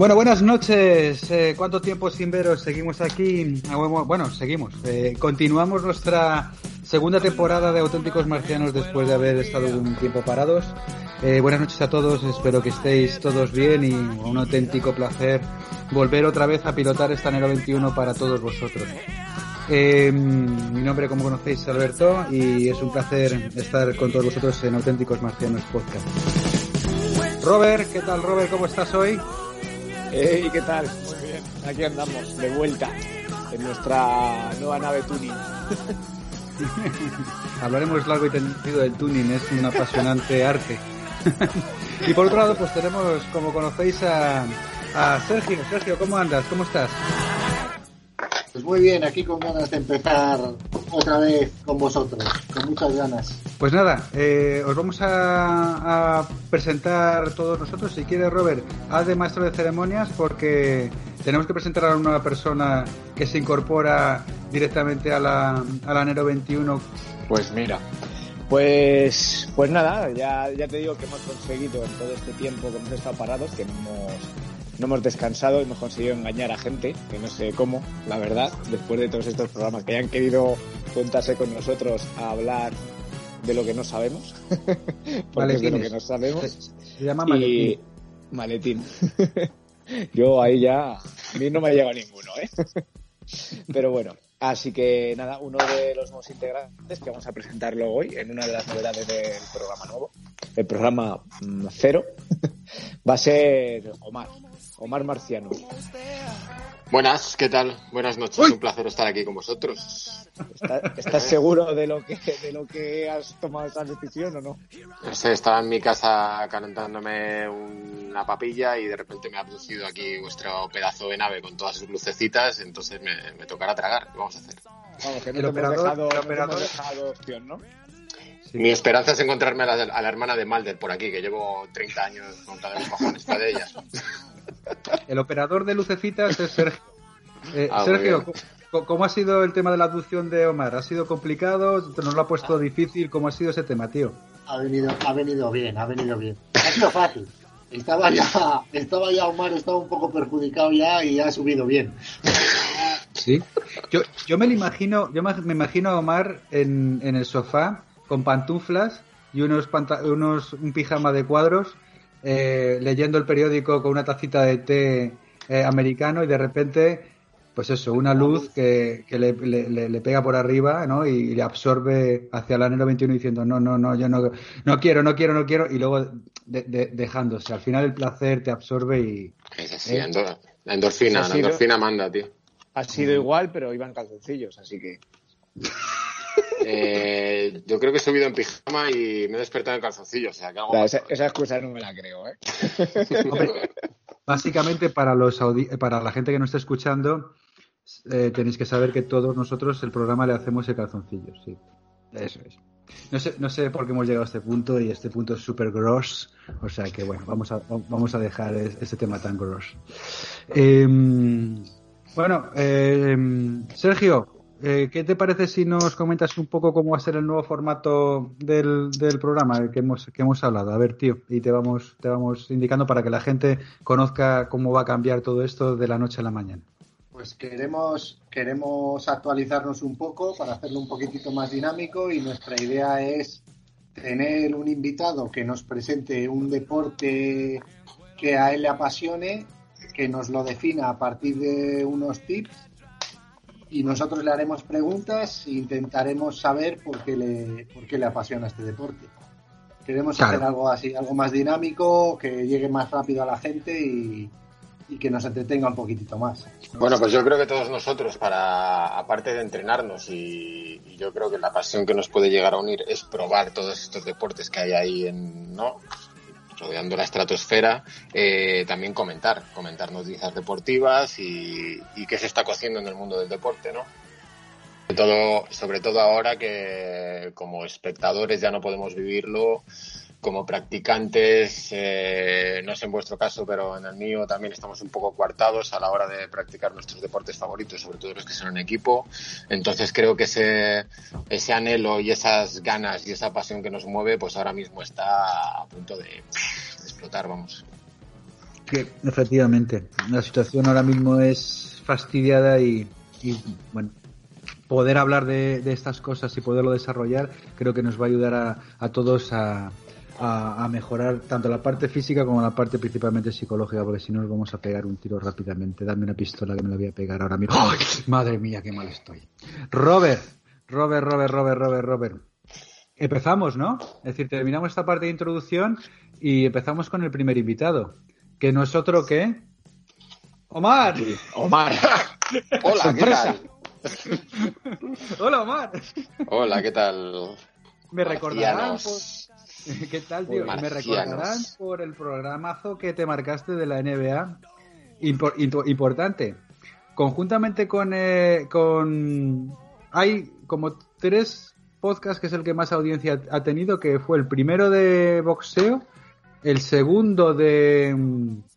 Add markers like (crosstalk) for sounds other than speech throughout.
Bueno, buenas noches. Eh, ¿Cuánto tiempo sin veros? Seguimos aquí. Ah, bueno, seguimos. Eh, continuamos nuestra segunda temporada de Auténticos Marcianos después de haber estado un tiempo parados. Eh, buenas noches a todos. Espero que estéis todos bien y un auténtico placer volver otra vez a pilotar esta enero 21 para todos vosotros. mi nombre, como conocéis, es Alberto y es un placer estar con todos vosotros en Auténticos Marcianos Podcast. Robert, ¿qué tal Robert? ¿Cómo estás hoy? Hey, ¿qué tal? Muy bien. Aquí andamos, de vuelta, en nuestra nueva nave tuning. (laughs) Hablaremos largo y tendido del tuning, es un apasionante arte. (laughs) y por otro lado, pues tenemos, como conocéis, a, a Sergio. Sergio, ¿cómo andas? ¿Cómo estás? Pues muy bien, aquí con ganas de empezar otra vez con vosotros, con muchas ganas. Pues nada, eh, os vamos a, presentar todos nosotros. Si quiere, Robert, haz de maestro de ceremonias porque tenemos que presentar a una persona que se incorpora directamente a la, a la enero 21. Pues mira, pues, pues nada, ya, ya te digo que hemos conseguido en todo este tiempo que hemos estado parados, que hemos no hemos descansado, hemos conseguido engañar a gente, que no sé cómo, la verdad, después de todos estos programas que hayan querido juntarse con nosotros a hablar de lo que no sabemos, (laughs) porque es de lo que no sabemos. Se, llama maletín. maletín. (laughs) Yo ahí ya, a mí no me ha llegado ninguno, ¿eh? (laughs) Pero bueno, así que nada, uno de los nuevos integrantes que vamos a presentarlo hoy en una de las novedades del programa nuevo, el programa mm, cero, va a ser Omar. Omar Marciano. Buenas, ¿qué tal? Buenas noches, un placer estar aquí con vosotros. (laughs) ¿Estás, seguro de lo que de lo que has tomado esa decisión o no? estaba en mi casa calentándome una papilla y de repente me ha producido aquí vuestro pedazo de nave con todas sus lucecitas, entonces me, tocará tragar. ¿Qué vamos a hacer? Vamos, que no el te operador, hemos dejado, opción, ¿no? Mi esperanza es encontrarme a la, hermana de Malder por aquí, que llevo 30 años montada en los cojones de ellas. El operador de lucecitas es Sergio. (laughs) Eh, ah, Sergio, ¿cómo ha sido el tema de la adopción de Omar? ¿Ha sido complicado? ¿Nos lo ha puesto difícil? ¿Cómo ha sido ese tema, tío? Ha venido, ha venido bien, ha venido bien. Ha sido fácil. Estaba ya, estaba ya Omar, estaba un poco perjudicado ya y ha subido bien. Sí. Yo, yo me lo imagino, yo me imagino a Omar en, en el sofá con pantuflas y unos, unos un pijama de cuadros eh, leyendo el periódico con una tacita de té eh, americano y de repente, pues eso, una luz que, le, pega por arriba ¿no? y, le absorbe hacia el anhelo 21 diciendo no, no, no, yo no, no quiero, no quiero, no quiero y luego dejándose. Al final el placer te absorbe y... Es así, ¿eh? la endorfina, la endorfina manda, tío. Ha sido igual, pero iban calzoncillos, así que... (laughs) Eh, yo creo que he subido en pijama y me he despertado en calzoncillo. O sea, esa, excusa no me la creo, ¿eh? (laughs) básicamente, para, los para la gente que nos está escuchando, eh, tenéis que saber que todos nosotros el programa le hacemos el calzoncillo, sí. Eso es. No sé, no sé por qué hemos llegado a este punto y este punto es súper gross. O sea que bueno, vamos a, vamos a dejar este tema tan gross. Em, bueno, em, Sergio, eh, ¿Qué te parece si nos comentas un poco cómo va a ser el nuevo formato del, programa que hemos, que hemos hablado? A ver, tío, y te vamos, te vamos indicando para que la gente conozca cómo va a cambiar todo esto de la noche a la mañana. Pues queremos, queremos actualizarnos un poco para hacerlo un poquitito más dinámico y nuestra idea es tener un invitado que nos presente un deporte que a él le apasione, que nos lo defina a partir de unos tips y nosotros le haremos preguntas e intentaremos saber por qué le, por qué le apasiona este deporte. Queremos hacer algo así, algo más dinámico, que llegue más rápido a la gente y, que nos entretenga un poquitito más. Bueno, pues yo creo que todos nosotros, para aparte de entrenarnos y, y, yo creo que la pasión que nos puede llegar a unir es probar todos estos deportes que hay ahí en, ¿no? Rodeando la estratosfera, eh, también comentar, comentar noticias deportivas y, qué se está cociendo en el mundo del deporte, ¿no? Sobre todo, sobre todo ahora que como espectadores ya no podemos vivirlo, como practicantes, eh, no sé en vuestro caso, pero en el mío también estamos un poco coartados a la hora de practicar nuestros deportes favoritos, sobre todo los que son en equipo. Entonces creo que ese, ese anhelo y esas ganas y esa pasión que nos mueve, pues ahora mismo está a punto de, explotar, vamos. Que efectivamente, la situación ahora mismo es fastidiada y, y, bueno, poder hablar de, de, estas cosas y poderlo desarrollar creo que nos va a ayudar a, a todos a, a, mejorar tanto la parte física como la parte principalmente psicológica, porque si no nos vamos a pegar un tiro rápidamente. Dame una pistola que me la voy a pegar ahora mismo. ¡Ay! Madre mía, qué mal estoy. Robert, Robert, Robert, Robert, Robert, Robert. Empezamos, ¿no? Es decir, terminamos esta parte de introducción y empezamos con el primer invitado, que no es otro que... Omar. Omar. (laughs) Hola, ¿qué tal? Hola, Omar. Hola, ¿qué tal? Me recordarán por... (laughs) ¿Qué tal, tío? Me recordarán por el programazo que te marcaste de la NBA. Impor importante. Conjuntamente con, eh, con... Hay como tres podcasts que es el que más audiencia ha tenido, que fue el primero de boxeo, el segundo de,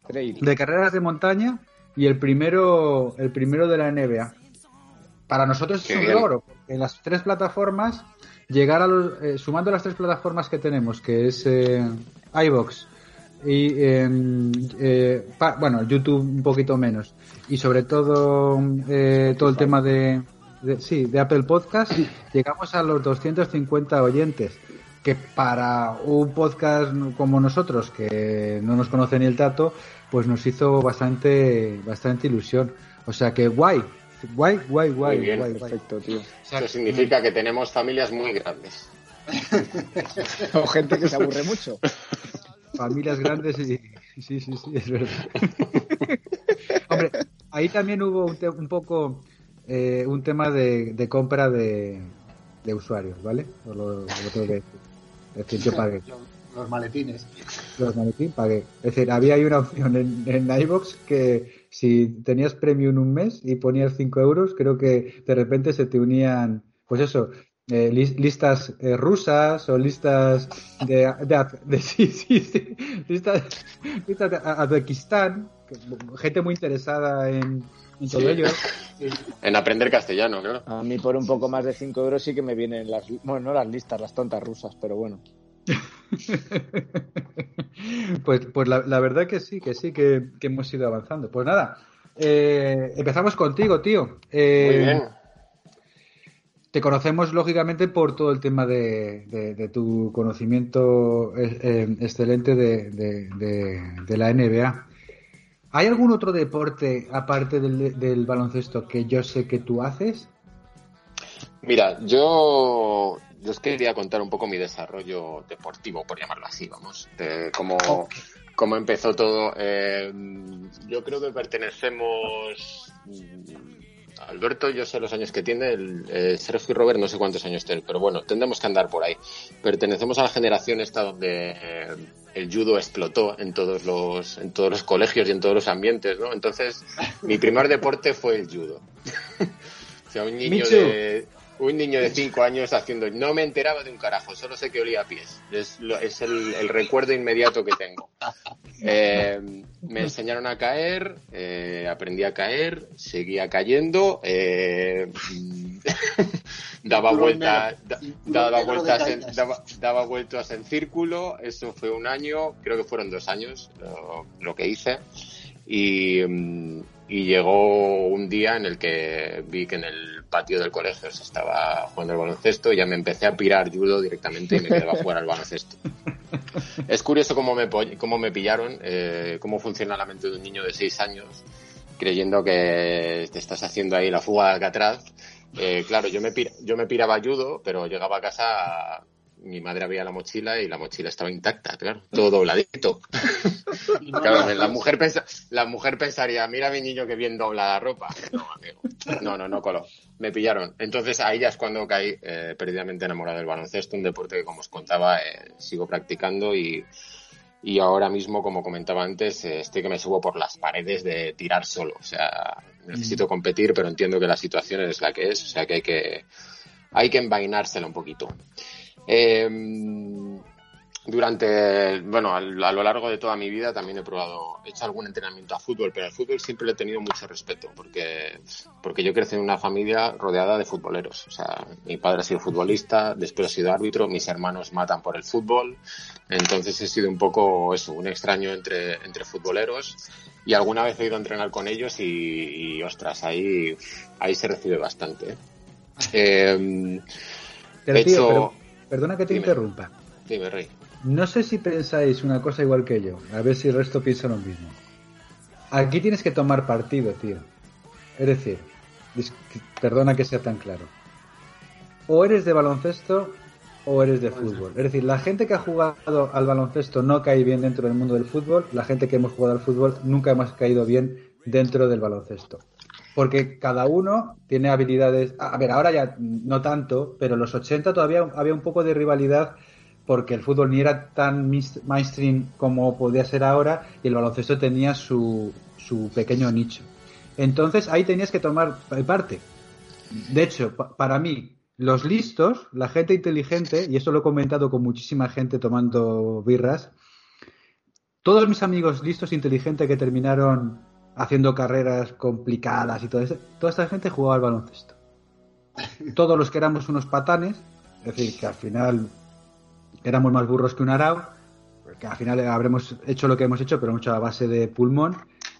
de carreras de montaña y el primero, el primero de la NBA. Para nosotros es un logro. En las tres plataformas, llegar a los, eh, sumando las tres plataformas que tenemos, que es eh, iBox y eh, pa, bueno, YouTube un poquito menos y sobre todo eh, todo el tema de, sí, de Apple Podcast, llegamos a los 250 oyentes que para un podcast como nosotros que no nos conoce ni el tato, pues nos hizo bastante bastante ilusión. O sea que guay, guay, guay, guay, Muy bien, guay, perfecto, tío. Eso significa que tenemos familias muy grandes. (laughs) o gente que se aburre (laughs) mucho. Familias grandes y sí, sí, sí, es verdad. (laughs) Hombre, ahí también hubo un, un poco eh, un tema de, de compra de, de, usuarios, ¿vale? Lo, lo, lo tengo que decir. Es decir, yo pagué. Los maletines. Los maletines pagué. Es decir, había ahí una opción en, en iVox que si tenías premium un mes y ponías 5 euros, creo que de repente se te unían, pues eso, eh, listas eh, rusas o listas de, de, de (laughs) sí, sí, sí, listas, listas de Azerbaiyán, gente muy interesada en, en todo Sí. ello. (laughs) En aprender castellano, claro. A mí por un poco más de 5 euros sí que me vienen las, bueno, no las listas, las tontas rusas, pero bueno. (laughs) pues pues la, la, verdad que sí, que sí, que, que hemos ido avanzando. Pues nada, eh, empezamos contigo, tío. Eh, Muy bien. Te conocemos lógicamente por todo el tema de, de, de tu conocimiento eh, excelente de, de, la NBA. ¿Hay algún otro deporte aparte del, del, baloncesto que yo sé que tú haces? Mira, yo, yo os quería contar un poco mi desarrollo deportivo, por llamarlo así, vamos, de cómo, okay. cómo empezó todo. Eh, yo creo que pertenecemos Alberto, yo sé los años que tiene, el, eh, Sergio y Robert no sé cuántos años tiene, pero bueno, tendremos que andar por ahí. Pertenecemos a la generación esta donde eh, el judo explotó en todos los en todos los colegios y en todos los ambientes, ¿no? Entonces, mi primer deporte fue el judo. (laughs) o sea, un niño de un niño de 5 años haciendo no me enteraba de un carajo, solo sé que olía a pies. Es, lo, es el, el, recuerdo inmediato que tengo. (laughs) Eh, me enseñaron a caer, eh, aprendí a caer, seguía cayendo, eh, (laughs) daba vueltas, da, daba vueltas, en, daba, daba vueltas en círculo. Eso fue un año, creo que fueron dos años lo, lo que hice. Y, y, llegó un día en el que vi que en el patio del colegio se estaba jugando el baloncesto y ya me empecé a pirar judo directamente y me quedaba a jugar al baloncesto. (laughs) Es curioso cómo me, cómo me pillaron, eh, cómo funciona la mente de un niño de seis años creyendo que te estás haciendo ahí la fuga de Alcatraz. Eh, claro, yo me, pira, yo me piraba judo, pero llegaba a casa mi madre había la mochila y la mochila estaba intacta, claro, todo dobladito. (laughs) claro, la mujer, pensa, la mujer pensaría, mira a mi niño que bien dobla la ropa. No, amigo. No, no, no coló. Me pillaron. Entonces ahí ya es cuando caí eh, perdidamente enamorado del baloncesto, un deporte que como os contaba eh, sigo practicando y, y ahora mismo, como comentaba antes, eh, estoy que me subo por las paredes de tirar solo. O sea, necesito competir, pero entiendo que la situación es la que es, o sea que hay que, hay que envainársela un poquito. Eh, durante, bueno, a, lo largo de toda mi vida también he probado, he hecho algún entrenamiento a fútbol, pero al fútbol siempre le he tenido mucho respeto, porque, porque yo crecí en una familia rodeada de futboleros. O sea, mi padre ha sido futbolista, después ha sido árbitro, mis hermanos matan por el fútbol, entonces he sido un poco eso, un extraño entre, entre futboleros y alguna vez he ido a entrenar con ellos y, ostras, ahí, ahí se recibe bastante. ¿eh? (laughs) Pero, perdona que te interrumpa. Dime, Rey. No sé si pensáis una cosa igual que yo, a ver si el resto piensa lo mismo. Aquí tienes que tomar partido, tío. Es decir, perdona que sea tan claro. O eres de baloncesto o eres de fútbol. Es decir, la gente que ha jugado al baloncesto no cae bien dentro del mundo del fútbol, la gente que hemos jugado al fútbol nunca hemos caído bien dentro del baloncesto. Porque cada uno tiene habilidades. A ver, ahora ya no tanto, pero en los 80 todavía había un poco de rivalidad porque el fútbol ni era tan mainstream como podía ser ahora y el baloncesto tenía su, su pequeño nicho. Entonces ahí tenías que tomar parte. De hecho, para mí, los listos, la gente inteligente, y esto lo he comentado con muchísima gente tomando birras, todos mis amigos listos e inteligentes que terminaron haciendo carreras complicadas y todo eso, toda esta gente jugaba al baloncesto. Todos los que éramos unos patanes, es decir, que al final éramos más burros que un arao, porque al final habremos hecho lo que hemos hecho, pero mucho a base de pulmón,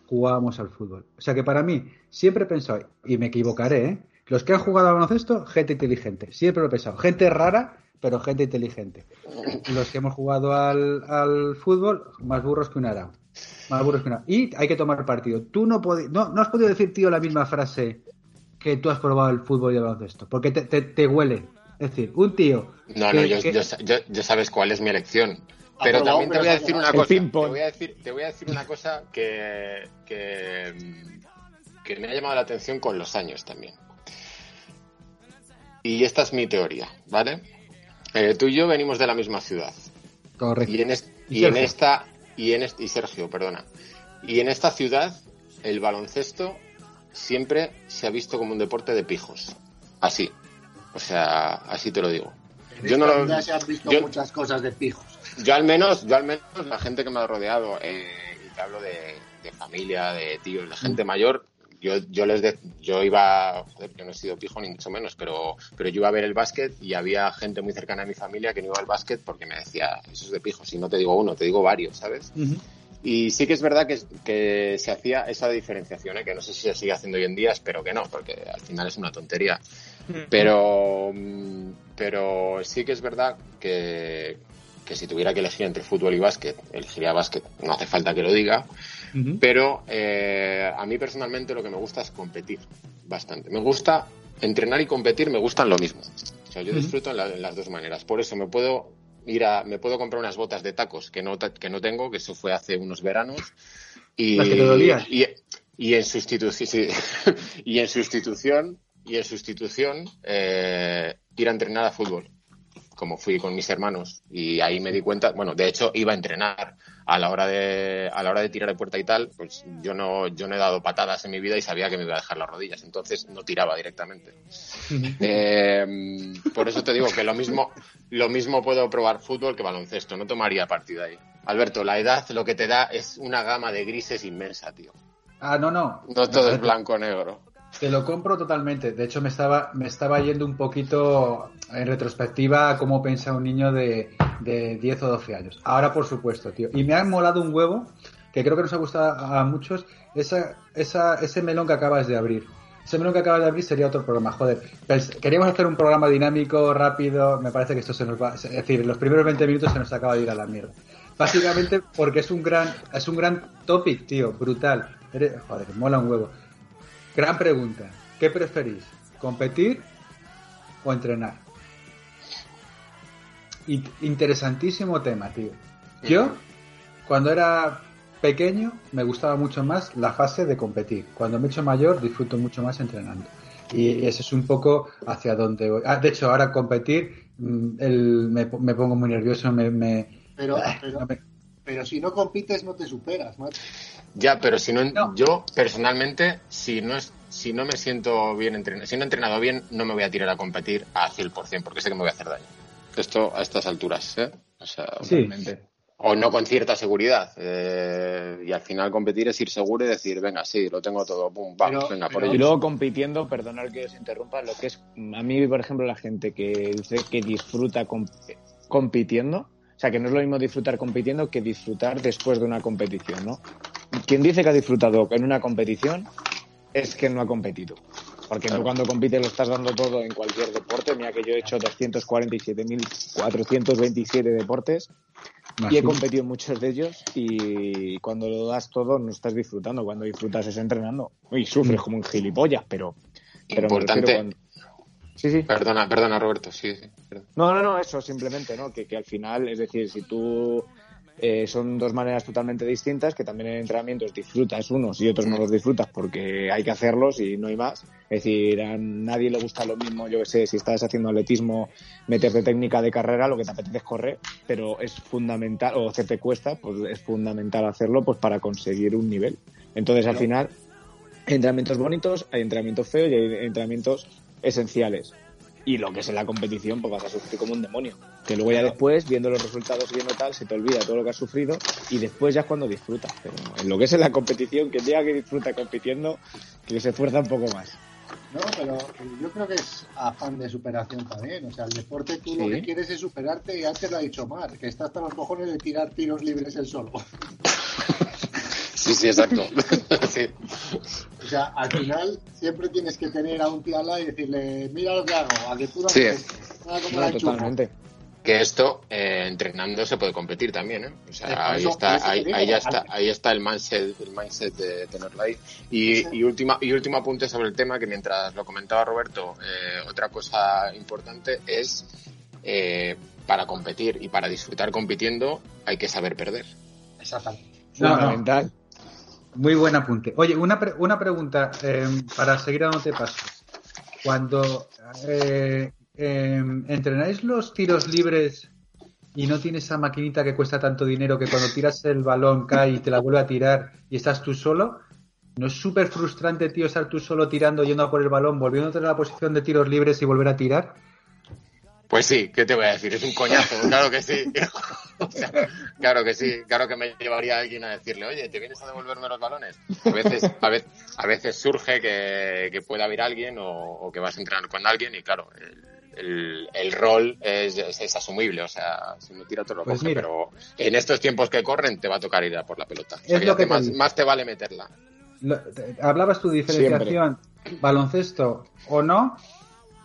jugábamos al fútbol. O sea que para mí, siempre he pensado, y me equivocaré, ¿eh? los que han jugado al baloncesto, gente inteligente, siempre lo he pensado, gente rara, pero gente inteligente. Los que hemos jugado al, fútbol, más burros que un arao. Y hay que tomar partido. Tú no, no, no has podido decir, tío, la misma frase que tú has probado el fútbol y el baloncesto, porque te, te huele, es decir, un tío. No, no, yo, yo, sabes cuál es mi elección. Pero también te voy a decir una cosa. Te voy a decir, te voy a decir una cosa que, que, que me ha llamado la atención con los años también. Y esta es mi teoría, ¿vale? Eh, tú y yo venimos de la misma ciudad. Correcto. Y en, y en esta y en y Sergio, perdona. Y en esta ciudad el baloncesto siempre se ha visto como un deporte de pijos. Así. O sea, así te lo digo. yo no lo, se han visto muchas cosas de pijos. Yo al menos, yo al menos la gente que me ha rodeado, eh, y te hablo de, familia, de tíos, de gente mm. mayor, yo, yo les yo iba, joder, yo no he sido pijo ni mucho menos, pero, pero yo iba a ver el básquet y había gente muy cercana a mi familia que no iba al básquet porque me decía, eso es de pijos, y no te digo uno, te digo varios, ¿sabes? Y sí que es verdad que, que se hacía esa diferenciación, ¿eh? que no sé si se sigue haciendo hoy en día, espero que no, porque al final es una tontería. Pero, pero sí que es verdad que, que si tuviera que elegir entre fútbol y básquet, elegiría básquet. No hace falta que lo diga. Pero eh, a mí personalmente lo que me gusta es competir bastante. Me gusta entrenar y competir, me gustan lo mismo. O sea, yo disfruto en, las dos maneras. Por eso me puedo ir a, me puedo comprar unas botas de tacos que no, que no tengo, que eso fue hace unos veranos. Y, y, y, en sustitución, (laughs) y en sustitución y en sustitución eh, ir a entrenar a fútbol, como fui con mis hermanos. Y ahí me di cuenta, bueno, de hecho iba a entrenar a la hora de, a la hora de tirar de puerta y tal, pues yo no, yo no he dado patadas en mi vida y sabía que me iba a dejar las rodillas, entonces no tiraba directamente. Eh, por eso te digo que lo mismo, lo mismo puedo probar fútbol que baloncesto, no tomaría partido ahí. Alberto, la edad lo que te da es una gama de grises inmensa, tío. Ah, no, no. No todo es blanco negro. Te lo compro totalmente. De hecho, me estaba, me estaba yendo un poquito en retrospectiva a cómo piensa un niño de, de 10 o 12 años. Ahora, por supuesto, tío. Y me ha molado un huevo, que creo que nos ha gustado a muchos, esa, esa, ese melón que acabas de abrir. Ese melón que acabas de abrir sería otro programa. Joder, queríamos hacer un programa dinámico, rápido. Me parece que esto se nos va. Es decir, los primeros 20 minutos se nos acaba de ir a la mierda. Básicamente porque es un gran, es un gran topic, tío, brutal. Joder, mola un huevo. Gran pregunta. ¿Qué preferís? ¿Competir o entrenar? interesantísimo tema, tío. Yo, cuando era pequeño, me gustaba mucho más la fase de competir. Cuando me he hecho mayor, disfruto mucho más entrenando. Y ese es un poco hacia donde voy. Ah, de hecho, ahora competir, mm, me, pongo muy nervioso, me... pero, pero, si no compites, no te superas, macho. Ya, pero si no, yo personalmente, si no es, si no me siento bien entrenado, si no he entrenado bien, no me voy a tirar a competir a 100%, porque sé que me voy a hacer daño. Esto a estas alturas, ¿eh? O sea, Sí. O no con cierta seguridad. Eh, y al final competir es ir seguro y decir, venga, sí, lo tengo todo, pum, vamos, Pero- venga, por pero- Y ello. luego compitiendo, perdonar que os interrumpa, lo que es a mí, por ejemplo, la gente que dice que disfruta com- compitiendo, o sea, que no es lo mismo disfrutar compitiendo que disfrutar después de una competición, ¿no? Quien dice que ha disfrutado en una competición es que no ha competido. Porque tú Claro. cuando compites lo estás dando todo en cualquier deporte. Mira que yo he hecho 247.427 deportes y he tú. competido en muchos de ellos y cuando lo das todo no estás disfrutando, cuando disfrutas es entrenando. Y sufres como un gilipollas, pero... pero Importante. cuando- Sí, sí. Perdona, perdona, Roberto, sí, sí. No, no, no, eso simplemente, ¿no? Que, que al final, es decir, si tú... eh, son dos maneras totalmente distintas que también en entrenamientos disfrutas unos y otros no los disfrutas porque hay que hacerlos y no hay más. Es decir, a nadie le gusta lo mismo, yo que sé, si estás haciendo atletismo, meterte técnica de carrera, lo que te apetece es correr, pero es fundamental, o se te cuesta, pues es fundamental hacerlo pues para conseguir un nivel. Entonces, al final, hay entrenamientos bonitos, hay entrenamientos feos y hay entrenamientos esenciales. Y lo que es en la competición, pues vas a sufrir como un demonio. Que luego ya después, viendo los resultados y viendo tal, se te olvida todo lo que has sufrido y después ya es cuando disfrutas. Pero en lo que es en la competición, que diga que disfruta compitiendo, que se esfuerza un poco más. No, pero yo creo que es afán de superación también. O sea, el deporte tú lo que quieres es superarte y antes lo ha dicho Mar, que está hasta los cojones de tirar tiros libres él solo. (laughs) Sí, sí, exacto. (laughs) sí. O sea, al final siempre tienes que tener a un tío al lado y decirle, mira lo que hago, a que tú no Sí. No, la enchufo". totalmente. Que esto, eh, entrenando, se puede competir también, ¿eh? O sea, Sí, ahí eso- está, ahí, digo, ahí ya está, ahí está el mindset, el mindset de tenerlo ahí. Y, Sí. y última, y último apunte sobre el tema, que mientras lo comentaba Roberto, eh, otra cosa importante es, eh, para competir y para disfrutar compitiendo, hay que saber perder. Exactamente. No, no. Muy buen apunte. Oye, una, pre- una pregunta eh, para seguir dándote paso. Cuando eh, eh, entrenáis los tiros libres y no tienes esa maquinita que cuesta tanto dinero que cuando tiras el balón cae y te la vuelve a tirar y estás tú solo, ¿no es súper frustrante, tío, estar tú solo tirando, yendo a por el balón, volviéndote a la posición de tiros libres y volver a tirar? Pues sí, ¿qué te voy a decir? Es un coñazo, claro que sí. (laughs) O sea, claro que sí, claro que me llevaría alguien a decirle, oye, ¿te vienes a devolverme los balones? A veces, a veces, a veces surge que, que pueda haber alguien o, o que vas a entrenar con alguien y claro, el, el- el rol es, es, es asumible, o sea, si no tira todo lo Pues coge, mira. pero en estos tiempos que corren te va a tocar ir a por la pelota. O sea, Es que lo que te- más te vale meterla. Lo- te- hablabas tu diferenciación baloncesto o no,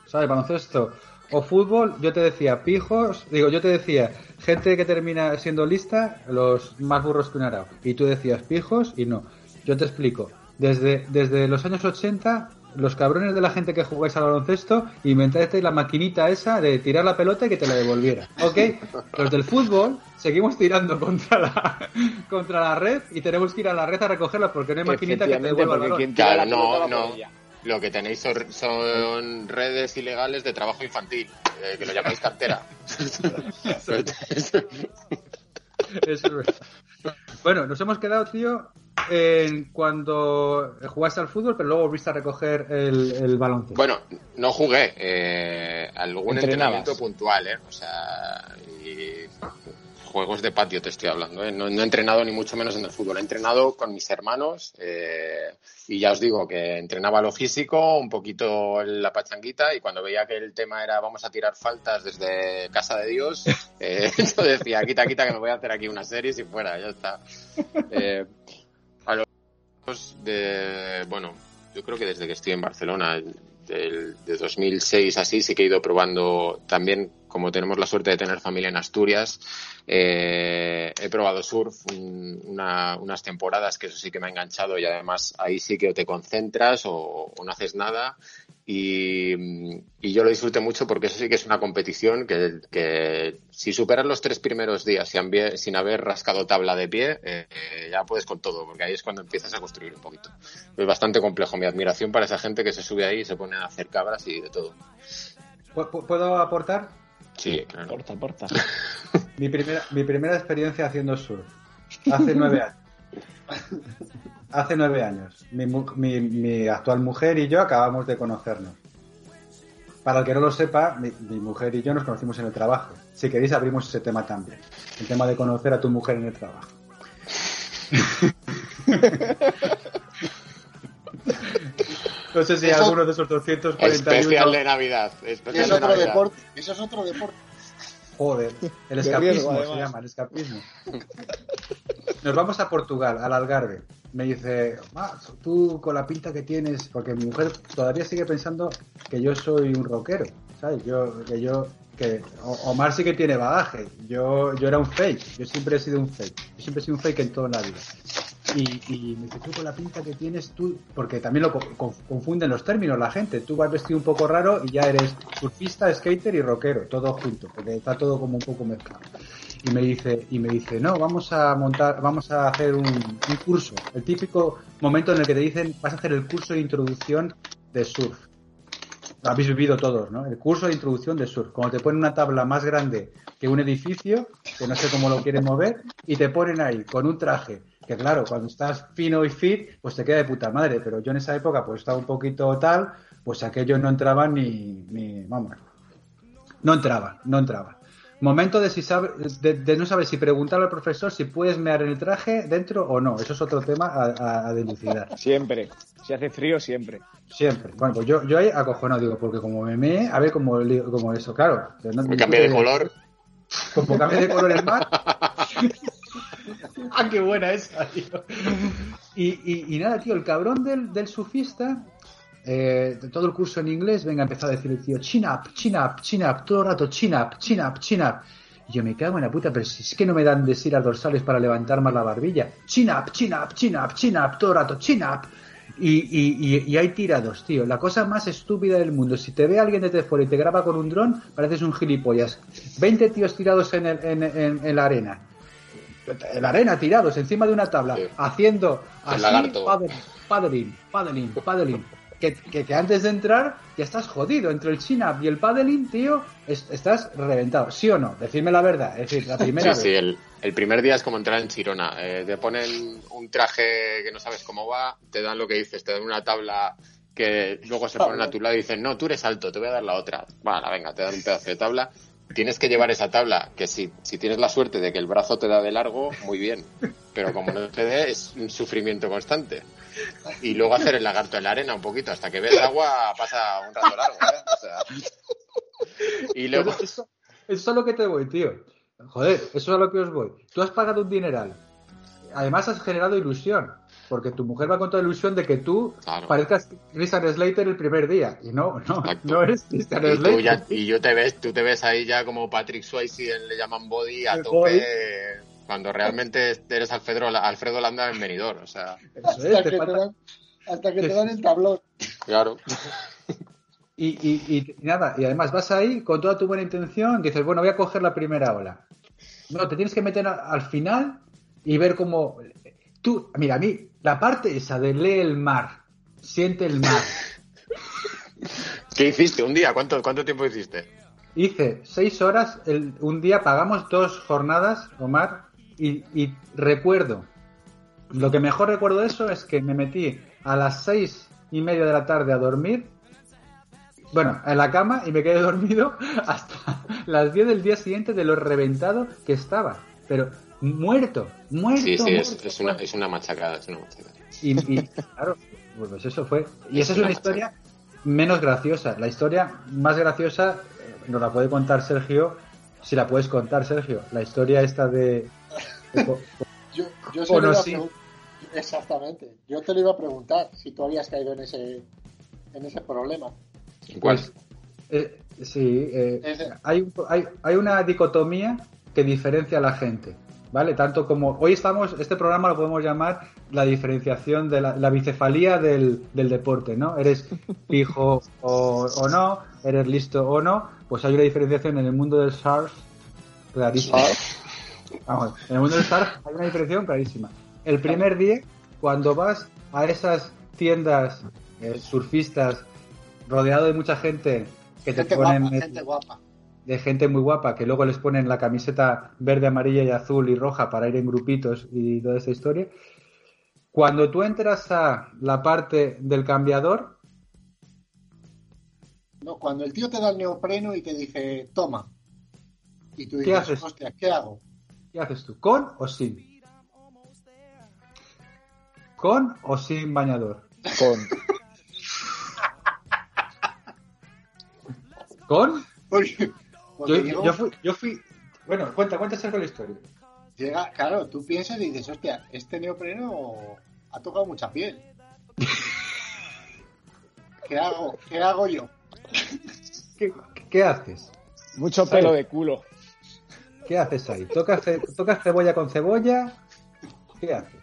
¿sabes? Baloncesto o fútbol, yo te decía pijos, digo, yo te decía gente que termina siendo lista, los más burros que un arao. Y tú decías pijos y no. Yo te explico. Desde, desde los años 80, los cabrones de la gente que jugáis al baloncesto, inventaste la maquinita esa de tirar la pelota y que te la devolviera. ¿Ok? Los del fútbol seguimos tirando contra la, (laughs) contra la red y tenemos que ir a la red a recogerla porque no hay maquinita que te devuelva el porque balón. quien tira Claro, la no, no. Lo que tenéis son, son redes ilegales de trabajo infantil, eh, que lo llamáis cartera. (laughs) Eso es verdad. Bueno, nos hemos quedado, tío, en cuando jugaste al fútbol, pero luego volviste a recoger el, el baloncesto. Bueno, no jugué. Eh, algún Entrenabas. entrenamiento puntual, ¿eh? O sea, y juegos de patio te estoy hablando, ¿eh? No, no he entrenado ni mucho menos en el fútbol. He entrenado con mis hermanos eh, y ya os digo que entrenaba lo físico, un poquito la pachanguita y cuando veía que el tema era vamos a tirar faltas desde casa de Dios, (laughs) eh, (laughs) yo decía, quita, quita que me voy a hacer aquí una serie y fuera, ya está. (laughs) Eh, a los de, bueno, yo creo que desde que estoy en Barcelona, del, de 2006 así, sí que he ido probando también, como tenemos la suerte de tener familia en Asturias, eh, he probado surf un- una- unas temporadas que eso sí que me ha enganchado y además ahí sí que o te concentras o, no haces nada y, yo lo disfruté mucho porque eso sí que es una competición que, si superas los tres primeros días sin, sin haber rascado tabla de pie, eh, eh, ya puedes con todo, porque ahí es cuando empiezas a construir un poquito. Es bastante complejo. Mi admiración para esa gente que se sube ahí y se pone a hacer cabras y de todo. ¿Pu- pu- ¿Puedo aportar? Sí, claro. Porta, porta. (laughs) Mi primera, mi primera experiencia haciendo surf. Hace nueve años. (laughs) Hace nueve años. Mi, mi, mi actual mujer y yo acabamos de conocernos. para el que no lo sepa, mi, mi mujer y yo nos conocimos en el trabajo. Si queréis, abrimos ese tema también. El tema de conocer a tu mujer en el trabajo. (laughs) No sé si Eso- alguno de esos 241... Especial de Navidad. Especial Es de otro Navidad. deporte. Eso es otro deporte. Joder, el escapismo riesgo, se llama, el escapismo. (laughs) Nos vamos a Portugal, al Algarve. Me dice, "Ah, tú con la pinta que tienes, porque mi mujer todavía sigue pensando que yo soy un rockero, ¿sabes? Yo, que yo, que O- Omar sí que tiene bagaje. Yo, yo era un fake, yo siempre he sido un fake. Yo siempre he sido un fake en toda la vida. Y, y me dice, tú con la pinta que tienes, tú, porque también lo co- co- confunden los términos la gente. Tú vas vestido un poco raro y ya eres surfista, skater y rockero, todo junto, porque está todo como un poco mezclado. Y me dice, y me dice, no, vamos a montar, vamos a hacer un, un curso. El típico momento en el que te dicen, vas a hacer el curso de introducción de surf. Lo habéis vivido todos, ¿no? El curso de introducción de surf. Cuando te ponen una tabla más grande que un edificio, que no sé cómo lo quieren mover, y te ponen ahí con un traje. Que claro, cuando estás fino y fit, pues te queda de puta madre. Pero yo en esa época, pues estaba un poquito tal, pues aquello no entraba ni, ni vamos, no entraba, no entraba. Momento de si sabe, de, de no saber si preguntar al profesor si puedes mear en el traje dentro o no. Eso es otro tema a, a, a dilucidar. (laughs) Siempre. Si hace frío, siempre. Siempre. Bueno, pues yo, yo ahí acojonado, digo, porque como me mee, a ver cómo, como eso, claro. No- Me cambia de color. Como cambia de color el mar. (laughs) (laughs) ah, qué buena esa, tío. Y, y, y nada, tío, el cabrón del, del surfista, eh, de todo el curso en inglés, venga, empezó a decir el tío, chin up, chin up, chin up, todo el rato, chin up, chin up, chin up. Y yo me cago en la puta, pero si es que no me dan desiras dorsales para levantar más la barbilla. Chin up, chin up, chin up, chin up, todo el rato, chin up. Y, y, y, y hay tirados, tío. La cosa más estúpida del mundo. Si te ve alguien desde fuera y te graba con un dron, pareces un gilipollas. 20 tíos tirados en, el, en, en, en la arena. La arena, tirados encima de una tabla, Sí. haciendo así, paddling, paddling, paddling. Que, que, que antes de entrar ya estás jodido. Entre el chin-up y el paddling, tío, es- estás reventado. ¿Sí o no? Decidme la verdad. Es decir, la primera Sí, sí, el, el primer día es como entrar en Chirona. Eh, te ponen un traje que no sabes cómo va, te dan lo que dices, te dan una tabla que luego se ponen a tu lado y dicen, no, tú eres alto, te voy a dar la otra. Bueno, venga, te dan un pedazo de tabla. Tienes que llevar esa tabla, que si, si tienes la suerte de que el brazo te da de largo, muy bien. Pero como no te dé, es un sufrimiento constante. Y luego hacer el lagarto en la arena un poquito, hasta que ves agua pasa un rato largo, ¿eh? O sea, y luego... Eso, eso es lo que te voy, tío. Joder, eso es a lo que os voy. Tú has pagado un dineral. Además has generado ilusión. Porque tu mujer va con toda ilusión de que tú Claro. parezcas Christian Slater el primer día. Y no, no, Exacto. no eres Christian Y, tú Slater. ya- y yo te ves, tú te ves ahí ya como Patrick Swayze en- le llaman body a El tope body. cuando realmente eres Alfredo, Alfredo Landa en Benidorm, o sea, Eso Hasta es, que falta- dan, hasta que te dan el tablón. claro. Y, y, y nada, y además vas ahí con toda tu buena intención, dices, bueno, voy a coger la primera ola. No, te tienes que meter al final y ver cómo... Tú, mira, a mí, la parte esa de lee el mar, siente el mar. (laughs) ¿Qué hiciste un día? ¿Cuánto, cuánto tiempo hiciste? Hice seis horas, el- un día pagamos dos jornadas, Omar, y, y recuerdo, lo que mejor recuerdo de eso es que me metí a las seis y media de la tarde a dormir, bueno, en la cama y me quedé (laughs) dormido hasta las 10 del día siguiente de lo reventado que estaba, pero muerto, muerto. Sí, sí, es, muerto, es una, es una machacada, es una machacada. Y, y, claro, pues eso fue. Y Es esa es una historia menos graciosa. La historia más graciosa eh, nos la puede contar Sergio, si la puedes contar, Sergio. La historia esta de... Yo, Exactamente. Yo te lo iba a preguntar si tú habías caído en ese, en ese problema. ¿Cuál? eh, sí, eh, hay, un- hay, hay una dicotomía que diferencia a la gente. ¿Vale? Tanto como hoy estamos, este programa lo podemos llamar la diferenciación de la, la bicefalía del, del deporte, ¿no? Eres (laughs) fijo o, o no, eres listo o no, pues hay una diferenciación en el mundo del surf clarísima. Vamos, en el mundo del surf hay una diferenciación clarísima. El primer día, cuando vas a esas tiendas eh, surfistas rodeado de mucha gente que te ponen guapa, gente guapa. De gente muy guapa que luego les ponen la camiseta verde, amarilla y azul y roja para ir en grupitos y toda esa historia. Cuando tú entras a la parte del cambiador, No, cuando el tío te da el neopreno y te dice, toma. Y tú ¿Qué dices, haces? hostia, ¿qué hago? ¿Qué haces tú? ¿Con o sin? ¿Con o sin bañador? Con. ¿Con? (laughs) Porque Yo, fui, yo fui. Bueno, cuenta, cuenta con la historia. llega, claro, tú piensas y dices, hostia, este neopreno ha tocado mucha piel. (laughs) ¿Qué hago? ¿Qué hago yo? ¿Qué, qué haces? Mucho pelo de culo. ¿Qué haces ahí? ¿Tocas, ce- ¿Tocas cebolla con cebolla? ¿Qué haces?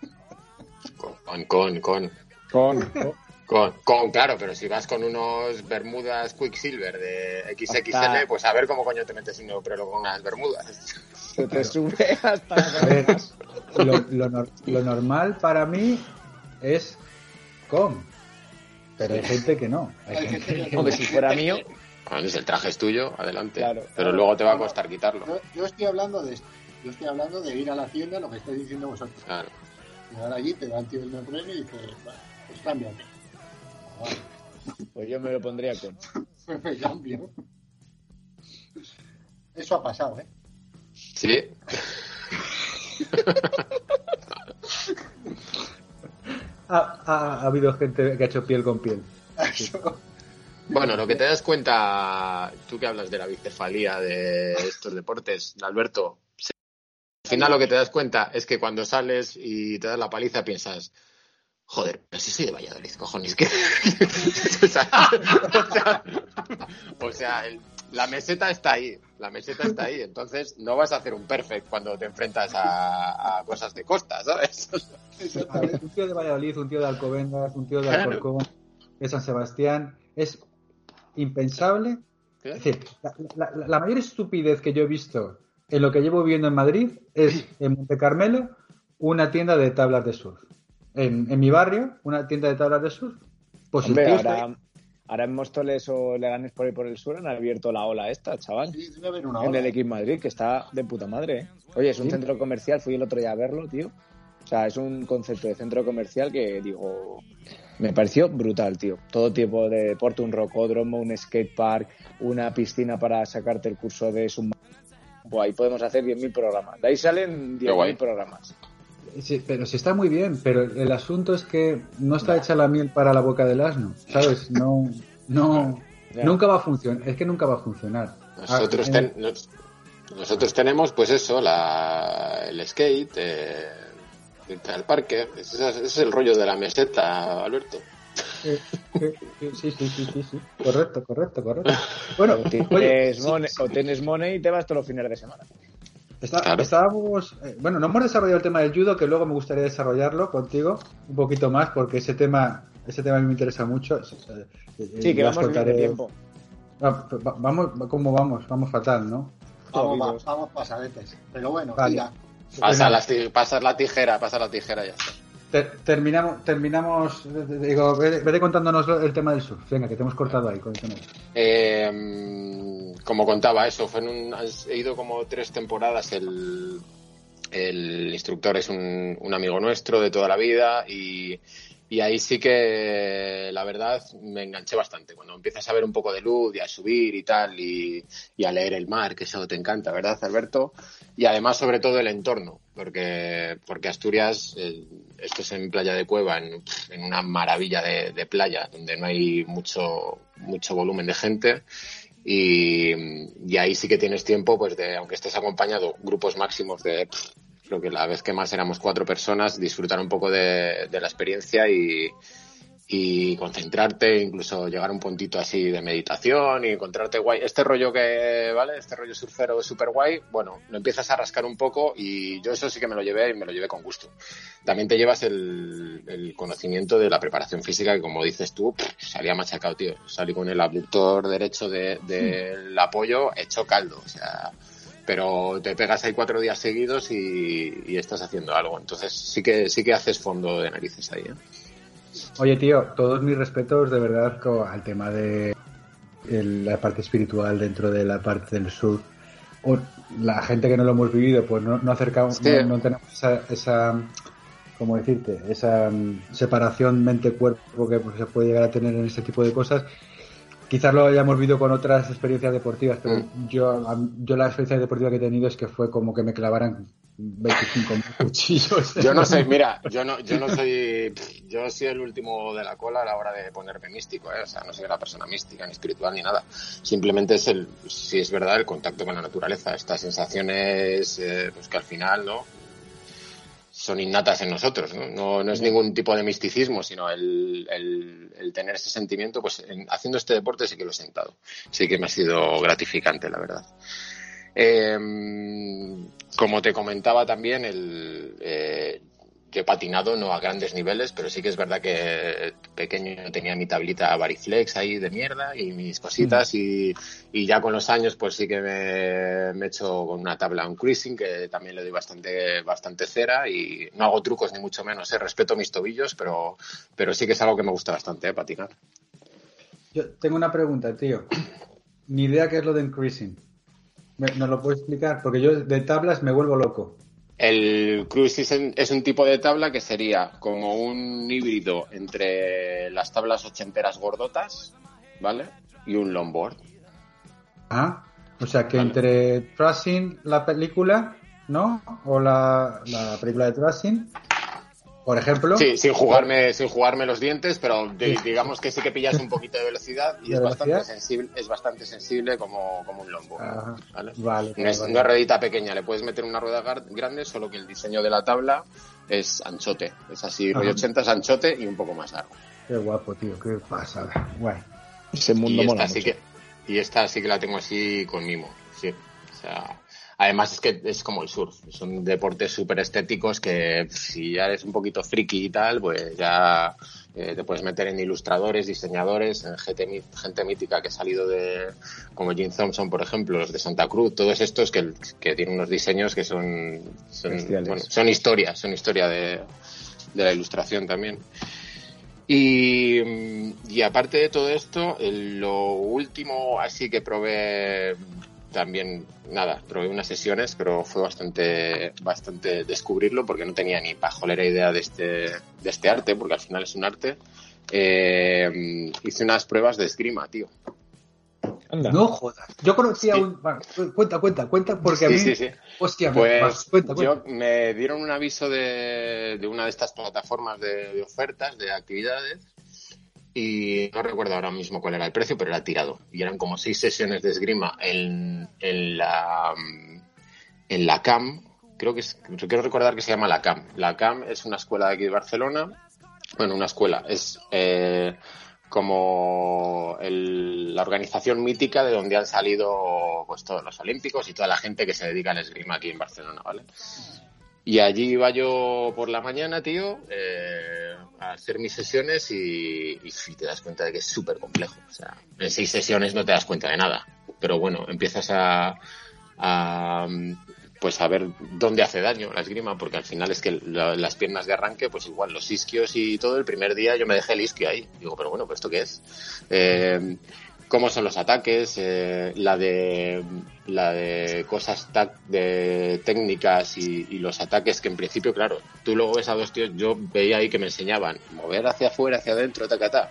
Con, con, con. Con. Con, (laughs) con, claro, pero si vas con unos bermudas Quicksilver de XXL, Hasta- pues a ver cómo coño te metes un neopreno con unas bermudas. Se te sube hasta las A ver, orejas. lo, lo nor- lo normal para mí es con. Pero hay gente que no. Hay gente que Hombre, si fuera mío, Bueno, si el traje es tuyo, adelante. Claro. pero luego te va a costar quitarlo. Yo, yo estoy hablando de esto. Yo estoy hablando de ir a la tienda, lo que estáis diciendo vosotros. Claro. Llegar allí, te da el tío el neopreno y dices, "Bueno, pues cámbiate. Pues yo me lo pondría con. (laughs) cambio. Eso ha pasado, ¿eh? Sí, (laughs) ha, ha- ha habido gente que ha hecho piel con piel. Bueno, lo que te das cuenta, tú que hablas de la bicefalía de estos deportes, Alberto, al final lo que te das cuenta es que cuando sales y te das la paliza piensas, joder, pero si soy de Valladolid, cojones, que... (laughs) o sea, o sea, o sea, el- la meseta está ahí, la meseta está ahí, entonces no vas a hacer un perfect cuando te enfrentas a, a cosas de costa, ¿sabes? (laughs) Ver, un tío de Valladolid, un tío de Alcobendas, un tío de Claro. Alcorcón, de San Sebastián, es impensable. Es decir, la, la- la mayor estupidez que yo he visto en lo que llevo viviendo en Madrid es en Monte Carmelo una tienda de tablas de surf. En, en mi barrio, una tienda de tablas de surf. Pues Hombre, ahora, ahora en Móstoles o Leganes por ahí por el sur han abierto la ola esta, chaval. Sí, debe haber una En el X Madrid, que está de puta madre, ¿eh? Oye, es un Sí. centro comercial, fui el otro día a verlo, tío. O sea, es un concepto de centro comercial que, digo, me pareció brutal, tío. Todo tipo de deporte, un rocódromo, un skatepark, una piscina para sacarte el curso de submarino. Ahí podemos hacer 10.000 programas. De ahí salen Qué guay. 10.000 programas. Sí, pero sí está muy bien, pero el asunto es que no está hecha la miel para la boca del asno, ¿sabes? No, no, Ya. nunca va a funcionar, es que nunca va a funcionar. Nosotros, Ah, ten- nos- nosotros tenemos, pues eso, la, el skate, eh, irte al parque. Ese es, ese es el rollo de la meseta, Alberto. eh, eh, eh, sí, sí, sí, sí, sí, correcto, correcto, correcto. (laughs) Bueno, o tienes money y te vas todos los fines de semana. Está- Claro. estábamos, eh, bueno, no hemos desarrollado el tema del judo, que luego me gustaría desarrollarlo contigo un poquito más, porque ese tema, ese tema a mí me interesa mucho. Eh, eh, Sí, que vamos bien de contaré- tiempo. Ah, va- vamos, ¿cómo vamos? Vamos fatal, ¿no? Vamos, va- Jodidos. vamos pasadetes. Pero bueno, Vale. mira, Pasa, ti- pasa la tijera, pasa la tijera ya. está. Ter- terminamos, terminamos, digo, vete, contándonos el tema del surf. Venga, que te hemos cortado ahí con mm, como contaba eso, fue en un, he ido como tres temporadas. El, el instructor es un, un amigo nuestro de toda la vida y, y ahí sí que la verdad me enganché bastante. Cuando empiezas a ver un poco de luz y a subir y tal y, a leer el mar, que eso te encanta, ¿verdad, Alberto? Y además, sobre todo, el entorno, porque, porque Asturias, eh, esto es en Playa de Cueva, en, una maravilla de, de playa, donde no hay mucho, mucho volumen de gente. Y, ahí sí que tienes tiempo, pues de, aunque estés acompañado, grupos máximos de, creo que la vez que más éramos cuatro personas, disfrutar un poco de, de la experiencia y, y concentrarte, incluso llegar a un puntito así de meditación y encontrarte guay. Este rollo que, ¿vale? Este rollo surfero súper guay, bueno, lo empiezas a rascar un poco y yo eso sí que me lo llevé y me lo llevé con gusto. También te llevas el, el conocimiento de la preparación física que, como dices tú, pff, salía machacado, tío. Salí con el abductor derecho de- del apoyo hecho caldo, o sea pero te pegas ahí cuatro días seguidos y, y estás haciendo algo. Entonces sí que sí que haces fondo de narices ahí. ¿eh? Oye, tío, todos mis respetos de verdad al tema de el- la parte espiritual dentro de la parte del sur. O la gente que no lo hemos vivido, pues no, no acercamos, Sí. no, no tenemos esa, esa, ¿cómo decirte? Esa mm, separación mente-cuerpo que pues, se puede llegar a tener en este tipo de cosas. Quizás lo hayamos visto con otras experiencias deportivas, pero Mm. yo, yo la experiencia deportiva que he tenido es que fue como que me clavaran 25 (laughs) cuchillos. Yo no sé, mira, yo no, yo no soy, yo soy el último de la cola a la hora de ponerme místico, ¿eh? o sea, no soy una persona mística ni espiritual ni nada. Simplemente es el, si es verdad, el contacto con la naturaleza, estas sensaciones, eh, pues que al final, ¿no? Son innatas en nosotros, ¿no? No, no es ningún tipo de misticismo, sino el, el, el tener ese sentimiento, pues en- haciendo este deporte sí que lo he sentado. Sí que me ha sido gratificante, la verdad. Eh, como te comentaba también, el, eh, yo he patinado no a grandes niveles, pero sí que es verdad que pequeño tenía mi tablita Variflex ahí de mierda y mis cositas y, y ya con los años pues sí que me, me he hecho con una tabla un cruising que también le doy bastante, bastante cera y no hago trucos ni mucho menos, ¿eh? respeto mis tobillos, pero, pero sí que es algo que me gusta bastante, ¿eh? patinar. Yo tengo una pregunta, tío. Ni idea qué es lo de increasing. ¿Me- ¿Nos lo puedes explicar? Porque yo de tablas me vuelvo loco. El cruising es un tipo de tabla que sería como un híbrido entre las tablas ochenteras gordotas, ¿vale? Y un longboard. Ah, o sea que Vale. entre Tracing, la película, ¿no? O la, la película de Tracing, por ejemplo. Sí, sin jugarme, sin jugarme los dientes, pero de- Sí. digamos que sí que pillas un poquito de velocidad y ¿De es bastante sensible, es bastante sensible como, como un longboard. Ajá. ¿vale? Vale, No es vale, una ruedita pequeña, le puedes meter una rueda grande, solo que el diseño de la tabla es anchote. Es así, rollo Ajá. 80 es anchote y un poco más largo. Qué guapo, tío, qué pasada. Guay. Ese mundo y mola esta sí mucho. que y esta sí que la tengo así con mimo sí o sea además es que es como el surf son deportes súper estéticos que si ya eres un poquito friki y tal pues ya eh, te puedes meter en ilustradores diseñadores en gente, gente mítica que ha salido de como Jim Thompson por ejemplo los de Santa Cruz todos estos que, que tienen unos diseños que son son, bueno, son historias son historia de, de la ilustración también. Y, y aparte de todo esto, lo último así que probé también, nada, probé unas sesiones, pero fue bastante, bastante descubrirlo porque no tenía ni pajolera idea de este, de este arte, porque al final es un arte. Eh, hice unas pruebas de esgrima, tío. Anda. No jodas. Yo conocía Sí. un. bueno, cuenta, cuenta, cuenta, porque a mí. sí, sí. Hostia, me- Pues vas, cuenta, cuenta. yo me dieron un aviso de, de una de estas plataformas de, de ofertas, de actividades, y no recuerdo ahora mismo cuál era el precio, pero era tirado. Y eran como seis sesiones de esgrima en, en la en la CAM. Creo que es, quiero recordar que se llama la CAM. La CAM es una escuela de aquí de Barcelona. Bueno, una escuela. Es eh, como el- la organización mítica de donde han salido pues todos los olímpicos y toda la gente que se dedica al esgrima aquí en Barcelona, ¿vale? Y allí iba yo por la mañana, tío, eh, a hacer mis sesiones y, y te das cuenta de que es súper complejo. O sea, en seis sesiones no te das cuenta de nada. Pero bueno, empiezas a, pues a ver dónde hace daño la esgrima, porque al final es que la- las piernas de arranque, pues igual los isquios y todo, el primer día yo me dejé el isquio ahí. Digo, pero bueno, ¿pues esto qué es? Eh, cómo son los ataques, eh, la de la de cosas de técnicas y, y los ataques que en principio, claro, tú luego ves a dos tíos, yo veía ahí que me enseñaban mover hacia afuera, hacia adentro, tacatá.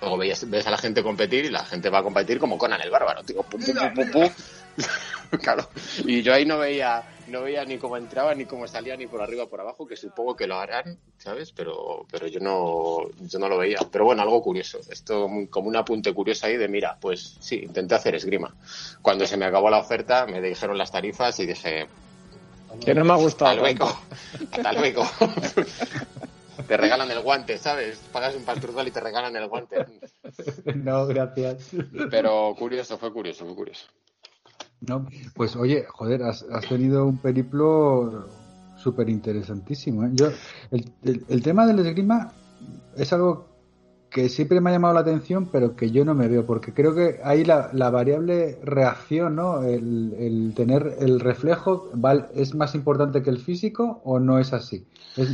Luego veías, ves a la gente competir y la gente va a competir como Conan el bárbaro, tío, pum, pum, pum, pum, pum. (laughs) claro, y yo ahí no veía no veía ni cómo entraba ni cómo salía ni por arriba por abajo que supongo que lo harán sabes pero pero yo no yo no lo veía. Pero bueno algo curioso. Esto como un apunte curioso ahí de mira pues sí intenté hacer esgrima. Cuando se me acabó la oferta me dijeron las tarifas y dije Que no me ha hasta gustado. luego hasta luego. (laughs) Te regalan el guante sabes pagas un pastruzal y te regalan el guante. (laughs) No, gracias. pero curioso fue curioso fue curioso No, pues oye, joder, has, has tenido un periplo súper interesantísimo. ¿eh? Yo, el, el- el tema del esgrima es algo que siempre me ha llamado la atención, pero que yo no me veo, porque creo que ahí la, la variable reacción, ¿no? El, el tener el reflejo, ¿val- ¿es más importante que el físico o no es así? ¿Es,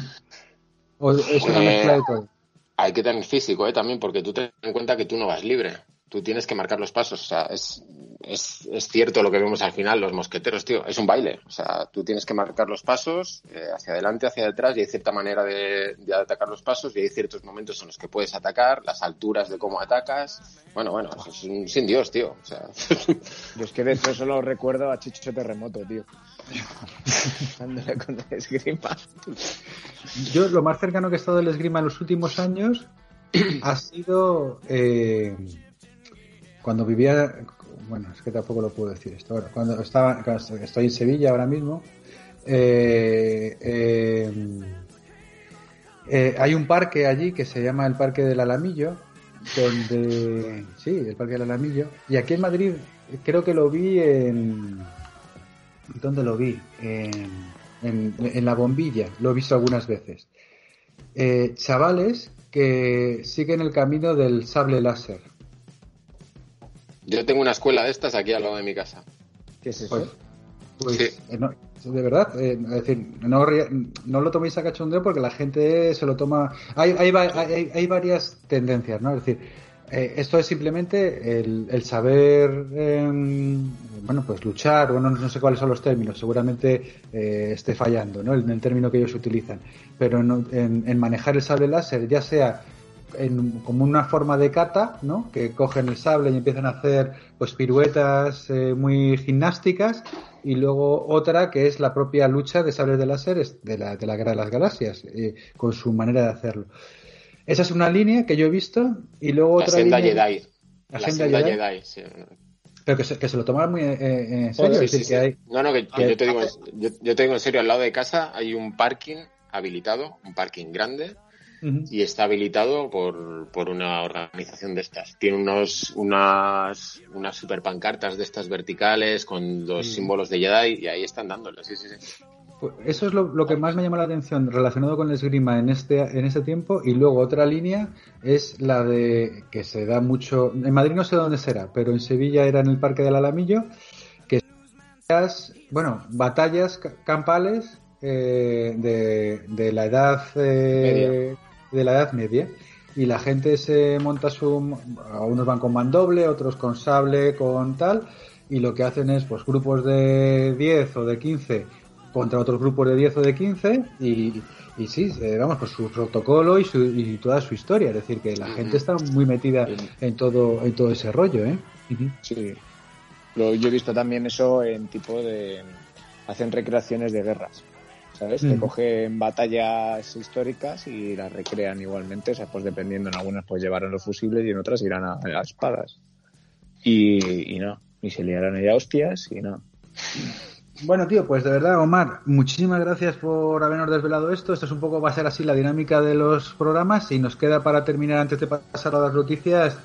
o es una Eh, mezcla de todo? hay que tener físico ¿eh? también porque tú ten en cuenta que tú no vas libre tú tienes que marcar los pasos o sea es es, es, cierto lo que vemos al final, los mosqueteros, tío, es un baile. O sea, tú tienes que marcar los pasos eh, hacia adelante, hacia detrás, y hay cierta manera de, de, atacar los pasos, y hay ciertos momentos en los que puedes atacar, las alturas de cómo atacas. Bueno, bueno, es un sin Dios, tío. O sea. (laughs) Yo es que de hecho solo recuerdo a Chicho Terremoto, tío. (laughs) con el esgrima. Yo lo más cercano que he estado del esgrima en los últimos años (clears throat) ha sido eh, cuando vivía, bueno, es que tampoco lo puedo decir esto, cuando estaba, estoy en Sevilla ahora mismo, eh, eh, eh, hay un parque allí que se llama el Parque del Alamillo, donde, (laughs) sí, el Parque del Alamillo, y aquí en Madrid creo que lo vi en, ¿dónde lo vi? En, en, en la bombilla, lo he visto algunas veces. Eh, chavales que siguen el camino del sable láser. Yo tengo una escuela de estas aquí al lado de mi casa. ¿Qué es eso? Pues, pues sí. eh, no, de verdad, eh, es decir, no, no, lo toméis a cachondeo porque la gente se lo toma. Hay, hay, hay, hay varias tendencias, ¿no? Es decir, eh, esto es simplemente el, el saber, eh, bueno, pues luchar, bueno, no sé cuáles son los términos, seguramente eh, esté fallando, ¿no? En el término que ellos utilizan, pero en, en, en manejar el sable láser, ya sea en, como una forma de kata, ¿no? Que cogen el sable y empiezan a hacer pues piruetas eh, muy gimnásticas y luego otra que es la propia lucha de sables de láser de la, de la Guerra de las Galaxias, eh, con su manera de hacerlo. Esa es una línea que yo he visto y luego la otra senda línea... Jedi. La, la senda, Jedi. Jedi sí. Pero que se, que se lo toman muy eh, en serio. Sí, sí, que hay, no, no, que, que yo, te digo, yo, yo, te digo en serio, al lado de casa hay un parking habilitado, un parking grande, uh -huh. y está habilitado por, por, una organización de estas. Tiene unos, unas, unas super pancartas de estas verticales con los sí. símbolos de Jedi y ahí están dándole, sí, sí, sí. Pues eso es lo, lo, que más me llama la atención relacionado con el esgrima en este, en este tiempo. Y luego otra línea es la de que se da mucho. En Madrid no sé dónde será, pero en Sevilla era en el Parque del Alamillo. Que bueno, batallas campales eh, de, de, la edad eh, de la edad media. Y la gente se monta su. Unos van con mandoble, otros con sable, con tal. Y lo que hacen es, pues, grupos de 10 o de 15 contra otros grupos de 10 o de 15 y, y sí, eh, vamos, pues su protocolo y, su, y, toda su historia. Es decir, que la gente está muy metida en todo, en todo ese rollo, ¿eh? Sí. Lo, yo he visto también eso en tipo de... Hacen recreaciones de guerras. ¿Sabes? Mm. Que cogen batallas históricas y las recrean igualmente. O sea, pues dependiendo, en algunas pues llevarán los fusibles y en otras irán a, a las espadas. Y, y no. Y se liarán allá hostias y no. Bueno, tío, pues de verdad, Omar, muchísimas gracias por habernos desvelado esto. Esto es un poco, va a ser así la dinámica de los programas y nos queda para terminar, antes de pasar a las noticias,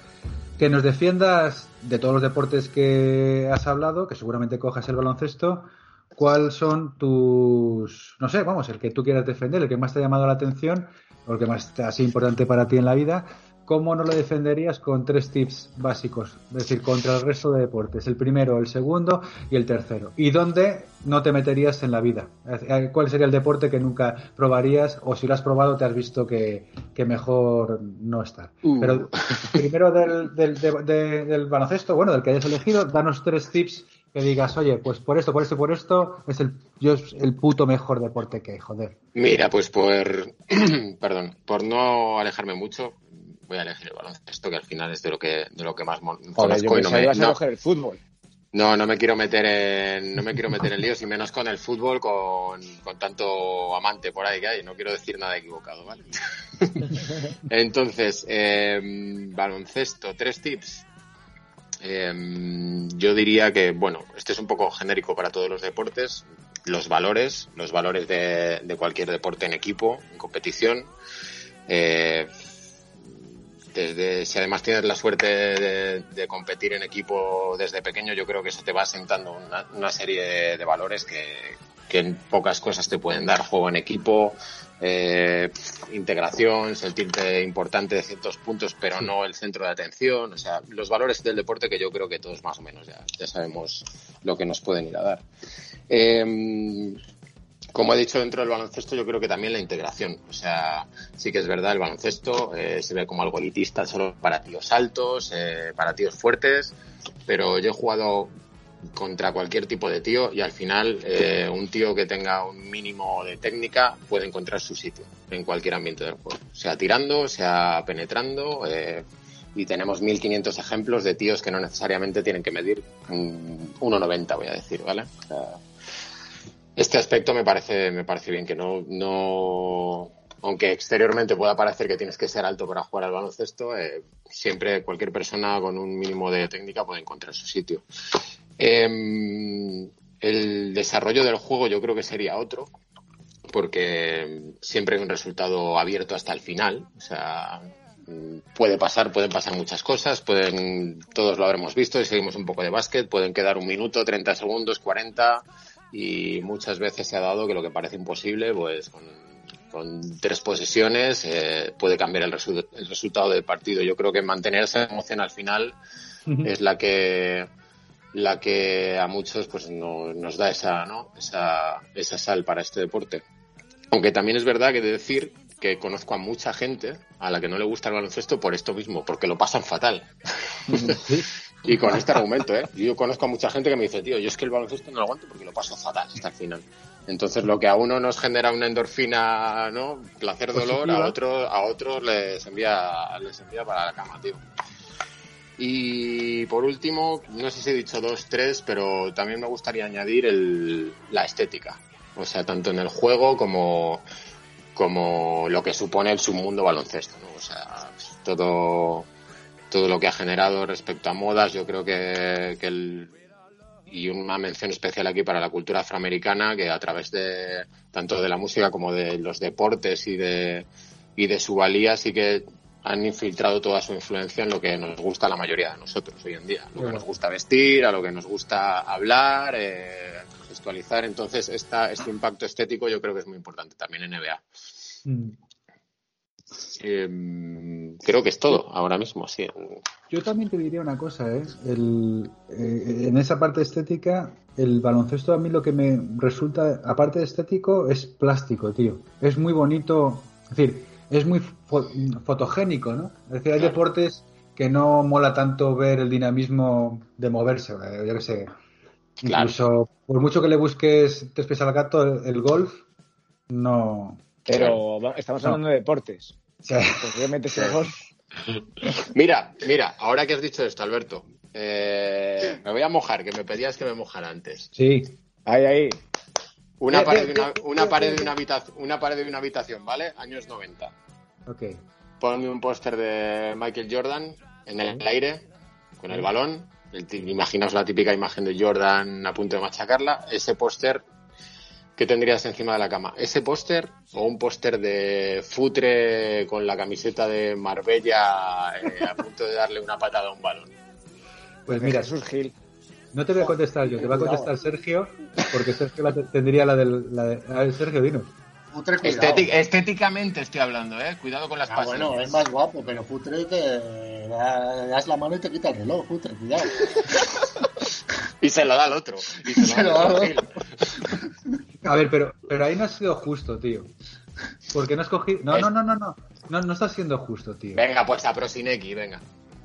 que nos defiendas de todos los deportes que has hablado, que seguramente cojas el baloncesto, cuáles son tus, no sé, vamos, el que tú quieras defender, el que más te ha llamado la atención, o el que más ha sido importante para ti en la vida, ¿cómo no lo defenderías con tres tips básicos? Es decir, contra el resto de deportes. El primero, el segundo y el tercero. ¿Y dónde no te meterías en la vida? ¿Cuál sería el deporte que nunca probarías o si lo has probado te has visto que, que mejor no estar? Uh. Pero primero del, del, de, de, del baloncesto, bueno, del que hayas elegido, danos tres tips que digas, oye, pues por esto, por esto, por esto, es el, yo es el puto mejor deporte que hay, joder. Mira, pues por, (clears throat) perdón, por no alejarme mucho, voy a elegir el baloncesto, que al final es de lo que, de lo que más Joder, conozco y no me. Ibas a coger el fútbol. No, no me quiero meter en, no me quiero meter en líos y menos con el fútbol, con, con tanto amante por ahí que hay. No quiero decir nada equivocado, ¿vale? (laughs) Entonces, eh, baloncesto, tres tips. Eh, yo diría que, bueno, este es un poco genérico para todos los deportes. Los valores, los valores de, cualquier deporte en equipo, en competición. Eh, desde, si además tienes la suerte de, competir en equipo desde pequeño, yo creo que eso te va sentando una, serie de, de valores que, que, en pocas cosas te pueden dar. Juego en equipo, eh, integración, sentirte importante de ciertos puntos, pero no el centro de atención. O sea, los valores del deporte que yo creo que todos más o menos ya, ya sabemos lo que nos pueden ir a dar. Eh, como he dicho dentro del baloncesto, yo creo que también la integración. O sea, sí que es verdad, el baloncesto eh, se ve como algo elitista solo para tíos altos, eh, para tíos fuertes, pero yo he jugado contra cualquier tipo de tío y al final eh, un tío que tenga un mínimo de técnica puede encontrar su sitio en cualquier ambiente del juego, sea tirando, sea penetrando. Eh, y tenemos 1500 ejemplos de tíos que no necesariamente tienen que medir 1,90, voy a decir, ¿vale? este aspecto me parece, me parece bien, que no, no, aunque exteriormente pueda parecer que tienes que ser alto para jugar al baloncesto, eh, siempre cualquier persona con un mínimo de técnica puede encontrar su sitio. Em, el desarrollo del juego yo creo que sería otro, porque siempre hay un resultado abierto hasta el final. O sea, puede pasar, pueden pasar muchas cosas, pueden, todos lo habremos visto y seguimos un poco de básquet, pueden quedar un minuto, 30 segundos, 40 y muchas veces se ha dado que lo que parece imposible, pues con, tres posesiones eh, puede cambiar el, resultado del partido. Yo creo que mantener esa emoción al final es la que la que a muchos pues no, nos da esa, ¿no? esa, esa sal para este deporte. Aunque también es verdad que de decir que conozco a mucha gente a la que no le gusta el baloncesto por esto mismo, porque lo pasan fatal. (laughs) y con este argumento, ¿eh? Yo conozco a mucha gente que me dice, tío, yo es que el baloncesto no lo aguanto porque lo paso fatal hasta el final. Entonces, lo que a uno nos genera una endorfina, ¿no? Placer, dolor, a otros a otros les envía, les envía para la cama, tío. Y por último, no sé si he dicho dos, tres, pero también me gustaría añadir el, la estética. O sea, tanto en el juego como como lo que supone el submundo baloncesto, ¿no? O sea, todo, todo lo que ha generado respecto a modas, yo creo que, que el, y una mención especial aquí para la cultura afroamericana que a través de tanto de la música como de los deportes y de y de su valía sí que han infiltrado toda su influencia en lo que nos gusta a la mayoría de nosotros hoy en día, lo que nos gusta vestir, a lo que nos gusta hablar, eh, gestualizar. Entonces, esta, este impacto estético yo creo que es muy importante también en NBA. Mm. Em, creo que es todo ahora mismo, sí. Yo también te diría una cosa, ¿eh? El, eh, en esa parte estética, el baloncesto a mí lo que me resulta, aparte de estético, es plástico, tío. Es muy bonito, es decir, es muy fotogénico, ¿no? Es decir, hay deportes que no mola tanto ver el dinamismo de moverse, yo qué sé. Incluso, por mucho que le busques tres pies al gato, el golf no, pero estamos hablando de deportes. Mira, mira, ahora que has dicho esto, Alberto, eh, me voy a mojar, que me pedías que me mojara antes. Sí. Ahí, ahí. Una pared, de una, una pared de una habitación, una pared de una habitación, ¿vale? Años 90. Ok. Ponme un póster de Michael Jordan en el aire, con el balón. imaginaos la típica imagen de Jordan a punto de machacarla. Ese póster ¿qué tendrías encima de la cama? ¿Ese póster o un póster de futre con la camiseta de Marbella eh, a punto de darle una patada a un balón? Pues mira, Jesús Gil. No te voy a contestar yo, te va a contestar Sergio, porque Sergio tendría la del. La de, a ver, Sergio, dinos. Estéticamente estoy hablando, ¿eh? Cuidado con las ah, Bueno, es más guapo, pero Futre te das la mano y te quita el reloj, Futre, cuidado. y se lo da al otro. Y se, lo da al otro. A ver, pero, pero ahí no ha sido justo, tío. Porque no has cogido. No, no, no, no, no. No, no está siendo justo, tío. Venga, pues a Prosineki, venga.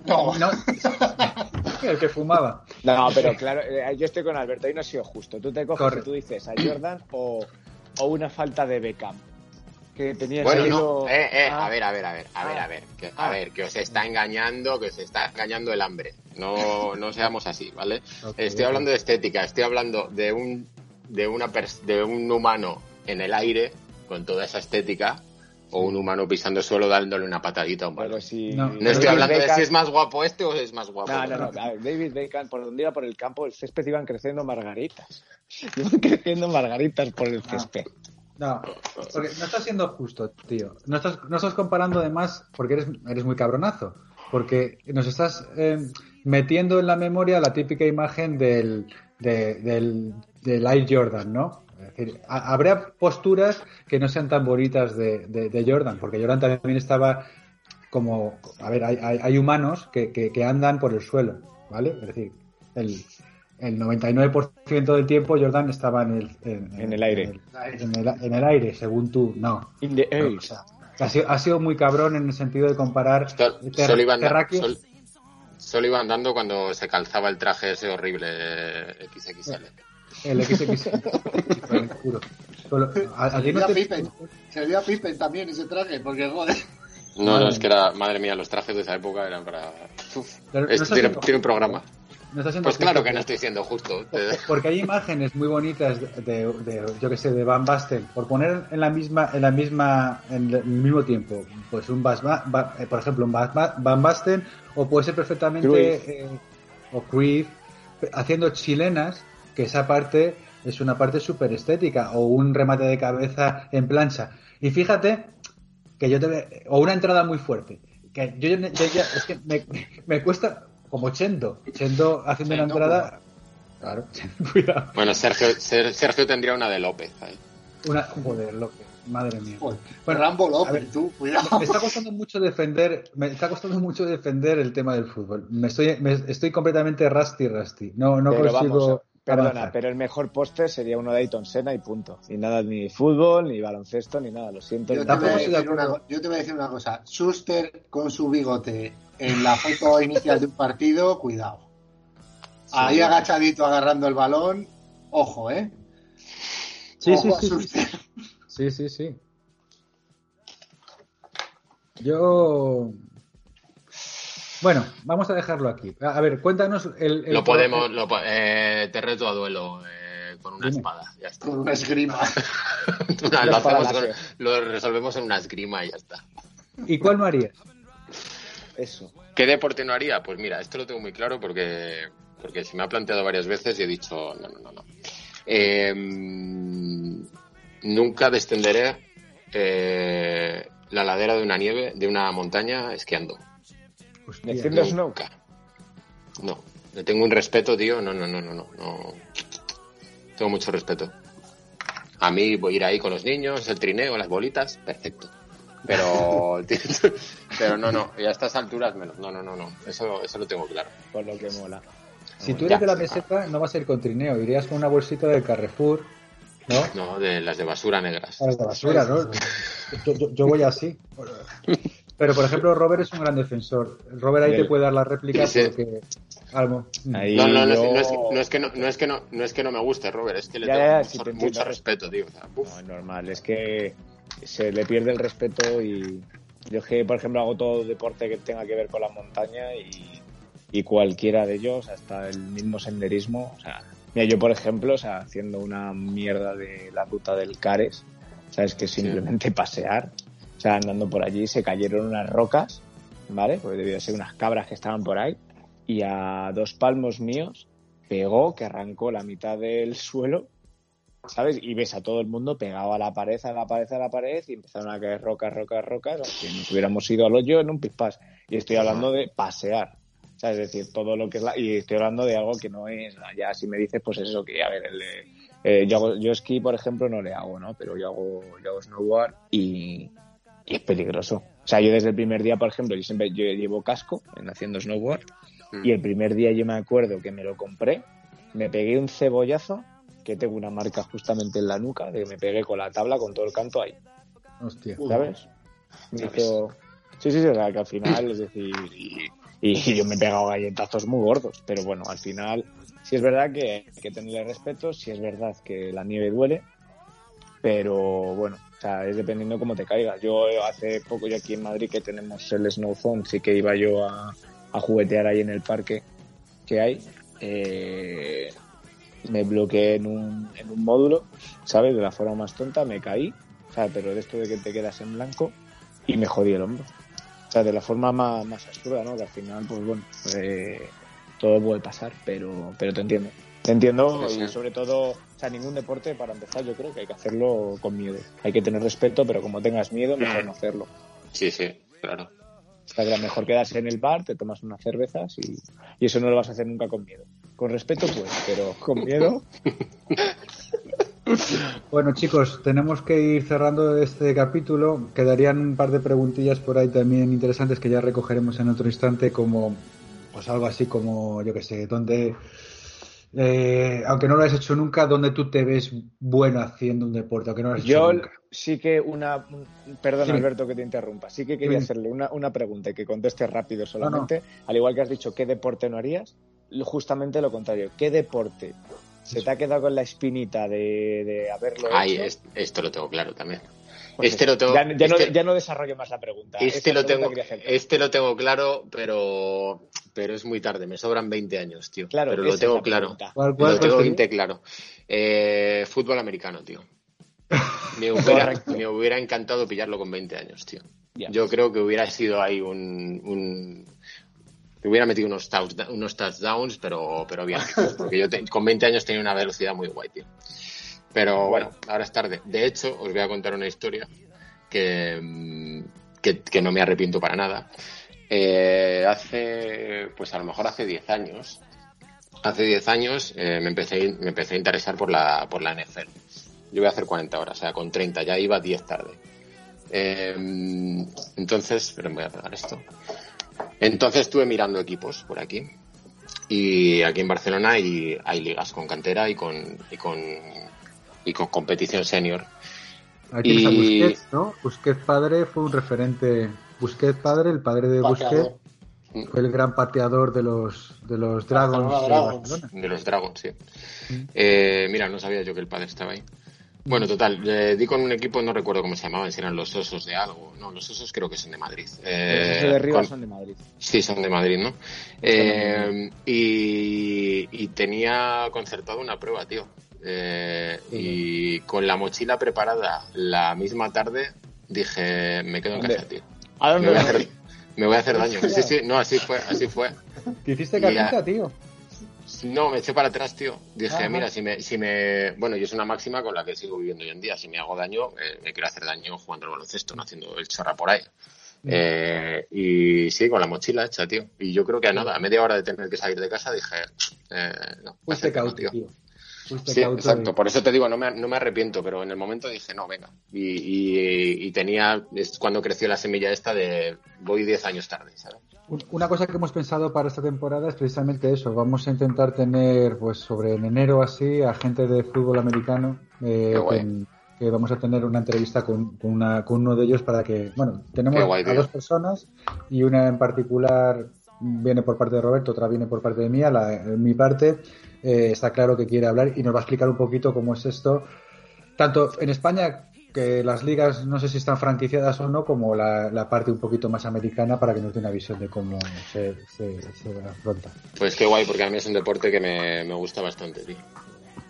No. no. (laughs) El que fumaba. No, pero claro, eh, yo estoy con Alberto, ahí no ha sido justo. Tú te coges y tú dices a Jordan o, o una falta de Beckham. Que tenía bueno, no. Eh, eh, a ver, a ver, a ver, a ver, a ver. Que, a ah. ver, que os está engañando, que os está engañando el hambre. No, no seamos así, ¿vale? estoy hablando de estética, estoy hablando de un de, una de un humano en el aire con toda esa estética o un humano pisando suelo dándole una patadita a un balón. no, estoy hablando de si es más guapo este o es más guapo. No, no, no. David Beckham, por donde iba por el campo, el césped iban creciendo margaritas. (laughs) Iban creciendo margaritas por el césped. No, porque no estás siendo justo, tío. No estás, no estás comparando además porque eres, eres muy cabronazo. Porque nos estás eh, metiendo en la memoria la típica imagen del, del, del Air Jordan, ¿no? Es decir, habrá posturas que no sean tan bonitas de, Jordan, porque Jordan también estaba como, a ver, hay, hay, humanos que, que, andan por el suelo, ¿vale? Es decir, el, el 99% del tiempo Jordan estaba en el, en, el aire. En el, aire, según tú, no. ha, sido, ha, sido, muy cabrón en el sentido de comparar terráqueos Solo iba andando cuando se calzaba el traje ese horrible eh, XXL. El XXL. a, a no te... Pippen. Se también ese traje, porque joder. No, no, es que era, madre mía, los trajes de esa época eran para. Uf, Esto tiene, tiene, un programa. pues claro que no estoy siendo justo. Porque hay imágenes muy bonitas de, de, yo que sé, de Van Basten. Por poner en la misma, en la misma, en el mismo tiempo, pues un Bas, eh, por ejemplo, un Van Basten, o puede ser perfectamente, eh, o Creed, haciendo chilenas, que esa parte es una parte súper estética, o un remate de cabeza en plancha. Y fíjate que yo te o una entrada muy fuerte. Que yo, ya, es que me, (laughs) me, cuesta como Chendo, Chendo haciendo una entrada. Claro, (laughs) cuidado. Bueno, Sergio, Sergio tendría una de López ahí. Una, joder, López, madre mía. bueno, Rambo López, tú, cuidado. Me está costando mucho defender, me está costando mucho defender el tema del fútbol. Me estoy, me, estoy completamente rusty, rusty. No, no consigo. Perdona, pero el mejor póster sería uno de Ayton Senna y punto. Y nada, ni fútbol, ni baloncesto, ni nada, lo siento. Yo te, voy a decir una, cosa. Schuster con su bigote en la foto (laughs) inicial de un partido, cuidado. Ahí agachadito agarrando el balón, ojo, ¿eh? Sí, sí, sí. Sí, sí, sí. Yo bueno, vamos a dejarlo aquí. A ver, cuéntanos el. Lo podemos. Lo, eh, te reto a duelo eh, con una espada. Ya está. Con una esgrima. (laughs) lo, resolvemos en una esgrima y ya está. ¿Y cuál no harías? Eso. ¿Qué deporte no haría? Pues mira, esto lo tengo muy claro porque, porque se me ha planteado varias veces y he dicho, no, no, no, no. Em, nunca descenderé eh, la ladera de una nieve, de una montaña esquiando. Hostia, nunca. No, le tengo un respeto, tío. No, no, no, no, no. Tengo mucho respeto. A mí voy a ir ahí con los niños, el trineo, las bolitas, perfecto. Pero, (laughs) pero no, no, y a estas alturas menos. No, no, no, no. Eso, eso lo tengo claro. Por lo que mola. Si tú eres de la meseta, no vas a ir con trineo, irías con una bolsita del Carrefour, ¿no? No, de las de basura negras. Las de basura, ¿no? (laughs) Yo, yo voy así. Pero, por ejemplo, Robert es un gran defensor. Robert ahí te puede dar la réplica porque... Algo. no, no, no, es, que no, no, es que no, no es que no me guste Robert, es que le tengo mucho, respeto, tío. no, es normal, es que se le pierde el respeto y yo que, por ejemplo, hago todo deporte que tenga que ver con la montaña y, y cualquiera de ellos, hasta el mismo senderismo, o sea, mira, yo, por ejemplo, o sea, haciendo una mierda de la ruta del Cares, sabes que simplemente pasear, o sea, andando por allí se cayeron unas rocas, ¿vale? Porque debió ser unas cabras que estaban por ahí. Y a dos palmos míos pegó, que arrancó la mitad del suelo, ¿sabes? Y ves a todo el mundo pegado a la pared, a la pared, a la pared, y empezaron a caer rocas, rocas, rocas, que nos hubiéramos ido al hoyo en un pispás. Y estoy hablando de pasear. ¿sabes? Es decir, todo lo que es la... Y estoy hablando de algo que no es... Ya si me dices, pues eso, que a ver, el, eh, yo, yo esquí, por ejemplo, no le hago, ¿no? Pero yo hago, yo hago snowboard y, y es peligroso. O sea, yo desde el primer día, por ejemplo, yo siempre yo llevo casco en haciendo snowboard mm. y el primer día yo me acuerdo que me lo compré, me pegué un cebollazo que tengo una marca justamente en la nuca de que me pegué con la tabla con todo el canto ahí. Hostia. ¿Sabes? Me hizo... Sí, sí, sí, o sea, que al final, es decir, y, y yo me he pegado galletazos muy gordos, pero bueno, al final, sí es verdad que hay que tenerle respeto, sí es verdad que la nieve duele, pero bueno, o sea, es dependiendo cómo te caigas. Yo hace poco, yo aquí en Madrid que tenemos el Snow Zone, sí que iba yo a, juguetear ahí en el parque que hay. Eh, me bloqueé en un, en un módulo, ¿sabes? De la forma más tonta, me caí, ¿sabes? Pero de esto de que te quedas en blanco y me jodí el hombro. O sea, de la forma más, más absurda, ¿no? Que al final, pues bueno, eh, todo puede pasar, pero, pero te entiendo. Te entiendo y sobre todo, o sea, ningún deporte para empezar yo creo que hay que hacerlo con miedo. Hay que tener respeto, pero como tengas miedo, mejor no hacerlo. Sí, sí, claro. Está claro, mejor quedarse en el bar, te tomas unas cervezas y, y eso no lo vas a hacer nunca con miedo. Con respeto, pues, pero con miedo. (laughs) Bueno, chicos, tenemos que ir cerrando este capítulo. Quedarían un par de preguntillas por ahí también interesantes que ya recogeremos en otro instante, como pues algo así como, yo que sé, donde eh, aunque no lo hayas hecho nunca, ¿dónde tú te ves bueno haciendo un deporte? Aunque no lo has hecho nunca. sí que una. un- Perdón, Sí. Alberto, que te interrumpa. Sí que quería Sí. hacerle una, una pregunta y que conteste rápido solamente. Al igual que has dicho, ¿qué deporte no harías? Justamente lo contrario. ¿Qué deporte se te ha quedado con la espinita de, de haberlo Ay, hecho? es- esto lo tengo claro también. Pues este lo tengo- Ya, ya no, este- ya no desarrollo más la pregunta. Este lo, pregunta tengo, este lo tengo claro, pero, pero es muy tarde. Me sobran 20 años, tío. Claro, pero lo tengo la claro. ¿Cuál, cuál, Lo tengo sería? 20 claro. Eh, fútbol americano, tío. Me (laughs) hubiera, Correcto. me hubiera encantado pillarlo con 20 años, tío. Ya. Yo creo que hubiera sido ahí un... un hubiera metido unos, touchda- unos touchdowns, pero, pero bien. (laughs) Porque yo te- con 20 años tenía una velocidad muy guay, tío. Pero bueno, ahora es tarde. De hecho, os voy a contar una historia que, mm, que, que no me arrepiento para nada. Eh, hace, pues a lo mejor hace 10 años, hace 10 años eh, me, empecé, me empecé a interesar por la, por la NFL. Yo voy a hacer 40 horas, o sea, con 30, ya iba 10 tarde. Eh, entonces, pero me voy a pegar esto. Entonces estuve mirando equipos por aquí. Y aquí en Barcelona hay, hay ligas con cantera y con, y con, y con competición senior. Aquí está Y- Busquets, ¿no? Busquets padre fue un referente. Busquets padre, el padre de Busquets, fue el gran pateador de los de los Dragons. De Dragons. De los Dragons, sí. Eh, mira, no sabía yo que el padre estaba ahí. Bueno, total, eh, di con un equipo, no recuerdo cómo se llamaban, si eran los Osos de algo. No, los Osos creo que son de Madrid. Eh, Los Osos de Rivas con- son de Madrid. Sí, son de Madrid, ¿no? Eh, y, y tenía concertado una prueba, tío. Eh, y con la mochila preparada la misma tarde dije, me quedo en casa, tío. ¿A Me dónde voy a hacer, me voy a hacer daño. Sí, sí, no, así fue, así fue. ¿Te hiciste ya- tío? No, me eché para atrás, tío. Dije, Ajá. mira, si me, si me. Bueno, y es una máxima con la que sigo viviendo hoy en día. Si me hago daño, eh, me quiero hacer daño jugando al baloncesto, no haciendo el chorra por ahí. Eh, y sí, con la mochila hecha, tío. Y yo creo que a nada, a media hora de tener que salir de casa, dije, eh, no, Fuiste cauto, tío. tío. Fuiste Sí, exacto. Por eso te digo, no me, no me arrepiento, pero en el momento dije, no, venga. Y, y, y tenía, es cuando creció la semilla esta de voy 10 años tarde, ¿sabes? Un- Una cosa que hemos pensado para esta temporada es precisamente eso. Vamos a intentar tener, pues, sobre en enero así, a gente de fútbol americano. eh, que, que vamos a tener una entrevista con, con una, con uno de ellos para que, bueno, tenemos a dos personas y una en particular viene por parte de Roberto, otra viene por parte de mía. La, en mi parte eh, está claro que quiere hablar y nos va a explicar un poquito cómo es esto, tanto en España que las ligas no sé si están franquiciadas o no, como la, la parte un poquito más americana para que nos dé una visión de cómo se, se, se afronta. Pues qué guay, porque a mí es un deporte que me, me gusta bastante, tío.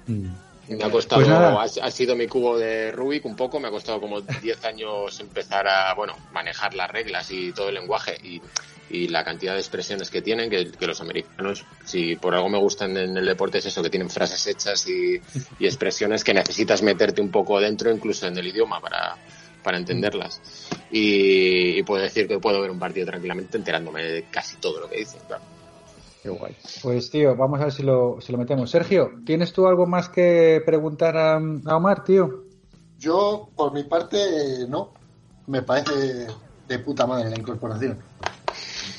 Mm. Me ha costado, Pues ha, ha sido mi cubo de Rubik un poco, me ha costado como 10 años empezar a, bueno, manejar las reglas y todo el lenguaje y, y la cantidad de expresiones que tienen, que, que los americanos, si por algo me gustan en el deporte es eso, que tienen frases hechas y, y expresiones que necesitas meterte un poco dentro, incluso en el idioma, para, para entenderlas. Y, y puedo decir que puedo ver un partido tranquilamente enterándome de casi todo lo que dicen, claro. Qué guay. Pues tío, vamos a ver si lo, si lo metemos. Sergio, ¿tienes tú algo más que preguntar a, a Omar, tío? Yo, por mi parte, no. Me parece de puta madre la incorporación.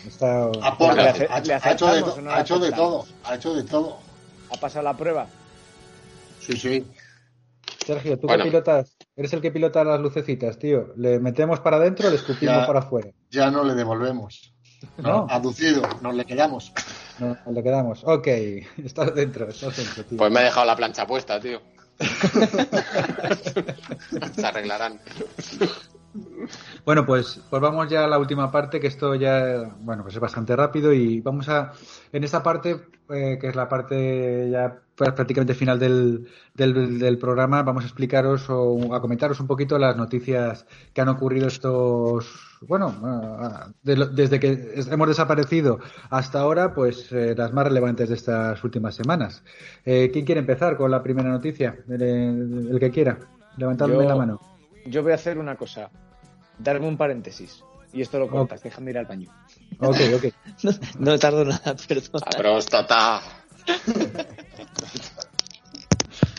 Está... Aporta, ¿Le ace- ha, le ha hecho de, to- no ha hecho todo, ha hecho de todo. ¿Ha pasado la prueba? Sí, sí. Sergio, tú Bueno. que pilotas, eres el que pilota las lucecitas, tío. ¿Le metemos para adentro o le escupimos Ya. para afuera? Ya no le devolvemos. No. Aducido, nos le quedamos. No, le quedamos. Ok, (laughs) estás dentro, estás dentro, tío. Pues me he dejado la plancha puesta, tío. (laughs) Se arreglarán. Bueno, pues, pues vamos ya a la última parte, que esto ya, bueno, pues es bastante rápido y vamos a, en esta parte, eh, que es la parte ya pr- prácticamente final del, del, del programa, vamos a explicaros o a comentaros un poquito las noticias que han ocurrido estos, bueno, ah, de desde que hemos desaparecido hasta ahora, pues eh, las más relevantes de estas últimas semanas. Eh, ¿Quién quiere empezar con la primera noticia? El, el que quiera. Levantadme Yo- la mano. Yo voy a hacer una cosa. Darme un paréntesis. Y esto lo cortas, déjame ir al baño. Ok, ok. (laughs) No, no tardo nada, perdón. La próstata.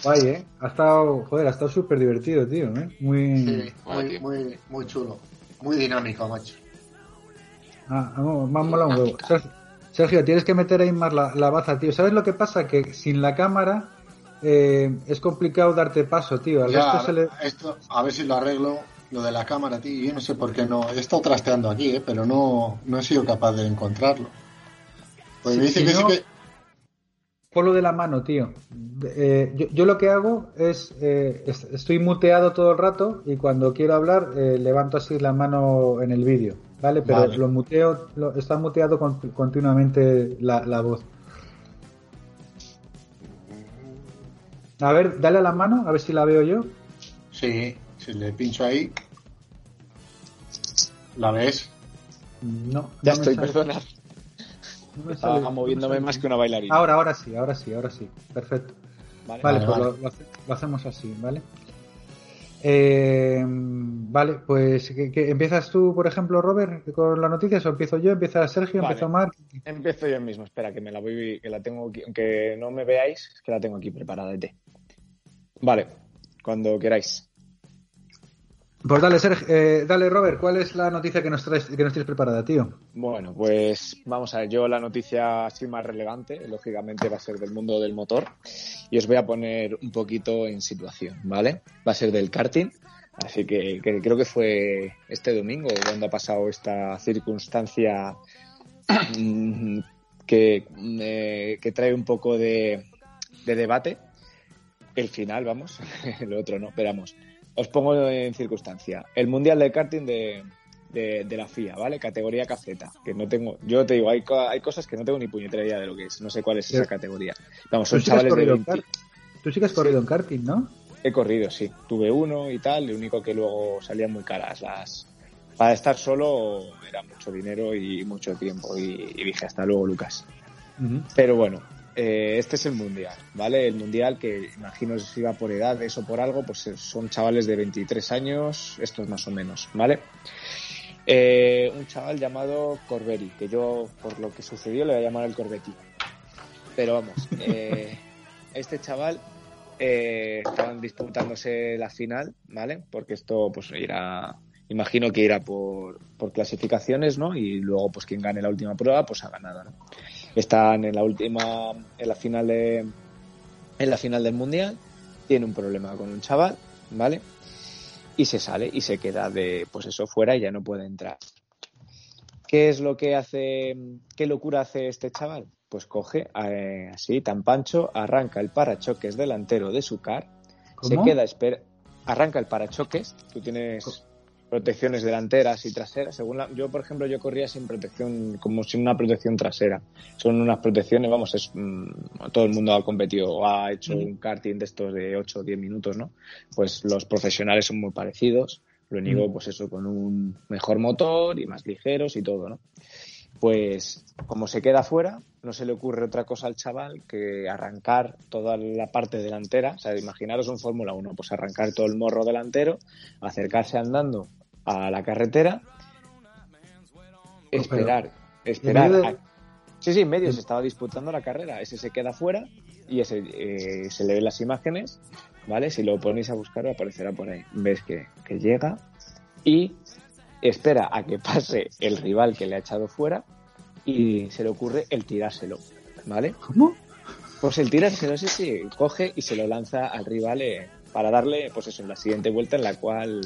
Guay, ¿eh? Ha estado, joder, ha estado súper divertido, tío, ¿eh? Muy... Sí, muy, muy, muy chulo. Muy dinámico, macho. Ah, vamos, me ha molado un huevo. Sergio, Sergio, tienes que meter ahí más la, la baza, tío. ¿Sabes lo que pasa? Que sin la cámara eh, es complicado darte paso, tío. Al Ya, resto se le- esto, a ver si lo arreglo. Lo de la cámara, tío. Yo no sé por qué no. He estado trasteando aquí, ¿eh? pero no, no he sido capaz de encontrarlo. Pues Sí, me dice si que no- sí que. Ponlo de la mano, tío. Eh, yo, yo lo que hago es, eh, es- estoy muteado todo el rato y cuando quiero hablar eh, levanto así la mano en el vídeo, ¿vale? Pero Vale. lo muteo, lo- está muteado con- continuamente la, la voz. A ver, dale a la mano, a ver si la veo yo. Sí, si le pincho ahí. ¿La ves? No. Ya no estoy, sale- perdona. no me Estaba sale- me moviéndome más que una bailarina. Ahora, ahora sí, ahora sí, ahora sí. Perfecto. Vale. Vale, Vale, pues vale. Lo, lo hace- lo hacemos así, ¿vale? Eh, vale, pues ¿qué- qué- ¿empiezas tú, por ejemplo, Robert, con las noticias o empiezo yo? ¿Empieza Sergio? Vale. ¿Empieza Marc? Empiezo yo mismo. Espera, que me la voy, que la tengo aquí, aunque no me veáis, es que la tengo aquí preparada de té. Vale, cuando queráis. Pues dale, Sergio, eh, dale, Robert, ¿cuál es la noticia que nos, traes, que nos tienes preparada, tío? Bueno, pues vamos a ver, yo la noticia así más relevante, lógicamente va a ser del mundo del motor y os voy a poner un poquito en situación, ¿vale? Va a ser del karting, así que, que creo que fue este domingo cuando ha pasado esta circunstancia (clears throat) que, eh, que trae un poco de, de debate. El final, vamos, (laughs) lo otro no, pero vamos. Os pongo en circunstancia. El Mundial del Karting de, de, de la FIA, ¿vale? Categoría cafeta. Que no tengo, yo te digo, hay, hay cosas que no tengo ni puñetera idea de lo que es. No sé cuál es esa categoría. Vamos, son sí chavales de corrido en 20. kart- Tú sí que has corrido en karting, ¿no? He corrido, sí. Tuve uno y tal. Lo único que luego salían muy caras las. Para estar solo era mucho dinero y mucho tiempo. Y, y dije, hasta luego, Lucas. Pero bueno, eh, este es el mundial, ¿vale? El mundial que imagino si iba por edades o por algo, pues son chavales de 23 años, estos más o menos, ¿vale? Eh, un chaval llamado Corberi, que yo, por lo que sucedió, le voy a llamar el Corbetti. Pero vamos, eh, este chaval eh, estaban disputándose la final, ¿vale? Porque esto, pues, irá, imagino que irá por clasificaciones, ¿no? Y luego, pues, quien gane la última prueba, pues ha ganado, ¿no? Están en la última, en la final de, en la final del mundial, tiene un problema con un chaval, ¿vale? Y se sale y se queda de, pues eso, fuera y ya no puede entrar. ¿Qué es lo que hace, qué locura hace este chaval? Pues coge, eh, así, tan pancho, arranca el parachoques delantero de su car, se queda, espera, arranca el parachoques, tú tienes protecciones delanteras y traseras, según la, yo por ejemplo yo corría sin protección, como sin una protección trasera, son unas protecciones, vamos, es mm, todo el mundo ha competido o ha hecho un karting de estos de 8 o 10 minutos, ¿no? Pues los profesionales son muy parecidos, lo único pues eso con un mejor motor y más ligeros y todo, ¿no? Pues como se queda fuera, no se le ocurre otra cosa al chaval que arrancar toda la parte delantera. O sea, imaginaros un Fórmula 1, pues arrancar todo el morro delantero, acercarse andando a la carretera, esperar, esperar. medio de- a- Sí, sí, en medio se estaba disputando la carrera. Ese se queda fuera y ese eh, se le ven las imágenes, ¿vale? Si lo ponéis a buscar aparecerá por ahí. Ves que, que llega y espera a que pase el rival que le ha echado fuera y se le ocurre el tirárselo, ¿vale? ¿Cómo? Pues el tirárselo, sí, sí, coge y se lo lanza al rival eh, para darle, pues eso, en la siguiente vuelta en la cual...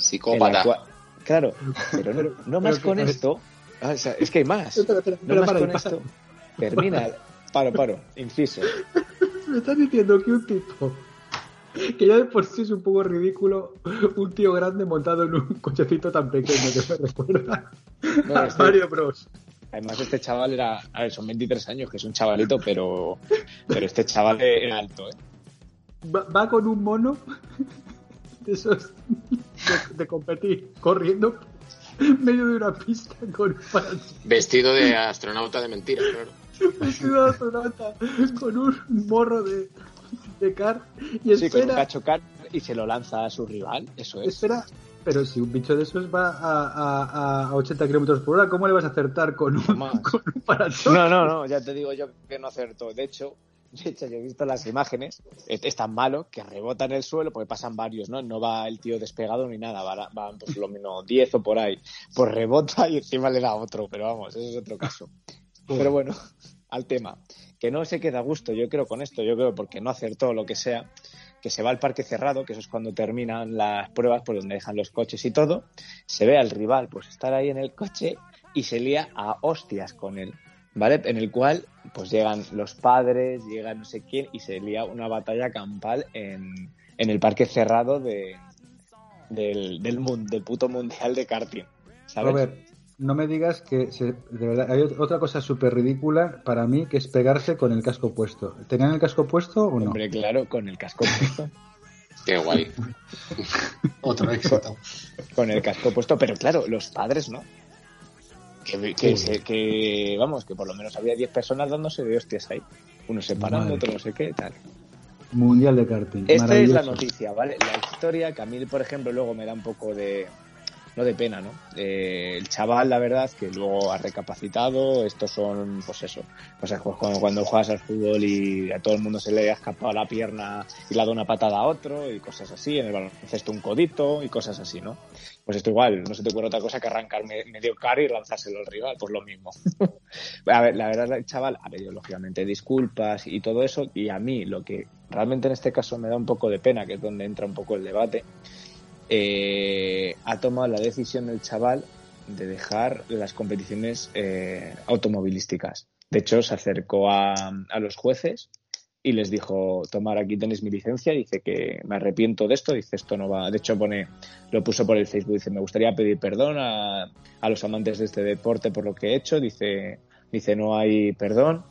Psicópata. cual- claro, pero no, no más con esto... ah, o sea, es que hay más. Espera, espera, No espera, más para, con para. esto. Termina. Paro, paro. Inciso. (laughs) Me estás diciendo que un tipo que ya de por sí es un poco ridículo, un tío grande montado en un (laughs) cochecito tan pequeño que me (laughs) recuerda No, a este- Mario Bros. Además, este chaval era. A ver, son 23 años, que es un chavalito, pero. Pero este chaval era alto, ¿eh? Va, va con un mono (laughs) de esos de, de competir, corriendo en medio de una pista con un parachoques. Vestido de astronauta de mentira, claro. vestido de astronauta, con un morro de, de car y Sí, con un espera, cacho car y se lo lanza a su rival. Eso es. espera. Pero si un bicho de esos va a, a, a 80 kilómetros por hora, ¿cómo le vas a acertar con un, con un parachoques? No, no, no, ya te digo yo que no acertó. De hecho, (laughs) de hecho, yo he visto las imágenes, es, tan malo que rebota en el suelo, porque pasan varios, ¿no? No va el tío despegado ni nada, van, van pues lo menos 10 o por ahí. Pues rebota y encima le da otro, pero vamos, eso es otro caso. Pero bueno, al tema. Que no se queda a gusto, yo creo, con esto, yo creo, porque no acertó lo que sea, que se va al parque cerrado, que eso es cuando terminan las pruebas, por donde dejan los coches y todo, se ve al rival, pues estar ahí en el coche y se lía a hostias con él, ¿vale? En el cual, pues llegan los padres, llega no sé quién, y se lía una batalla campal en, en el parque cerrado de, del, del, del puto mundial de karting, ¿sabes? Robert, no me digas que se- de verdad hay ot- otra cosa súper ridícula para mí que es pegarse con el casco puesto. ¿Tenían el casco puesto o no? Hombre, claro, con el casco puesto. (laughs) Qué guay. (laughs) Otro éxito. con el casco puesto, pero claro, los padres no. Que, que, se- que, vamos, que por lo menos había 10 personas dándose de hostias ahí. Uno separando, otro no sé qué, tal. Mundial de karting. Esta es la noticia, ¿vale? La historia que a mí, por ejemplo, luego me da un poco de. No de pena, ¿no? Eh, el chaval, la verdad, que luego ha recapacitado. Estos son, pues eso. Pues es cuando, cuando juegas al fútbol y a todo el mundo se le ha escapado la pierna y le ha dado una patada a otro y cosas así. En el baloncesto un codito y cosas así, ¿no? Pues esto igual, no se te ocurre otra cosa que arrancar me- medio caro y lanzárselo al rival, pues lo mismo. (laughs) a ver, la verdad, el chaval ha pedido lógicamente disculpas y todo eso, y a mí lo que realmente en este caso me da un poco de pena, que es donde entra un poco el debate, eh, ha tomado la decisión del chaval de dejar las competiciones eh, automovilísticas. De hecho, se acercó a, a los jueces y les dijo, tomar, aquí tenéis mi licencia, dice que me arrepiento de esto, dice esto no va, de hecho pone, lo puso por el Facebook, dice, me gustaría pedir perdón a, a los amantes de este deporte por lo que he hecho, dice, dice, no hay perdón,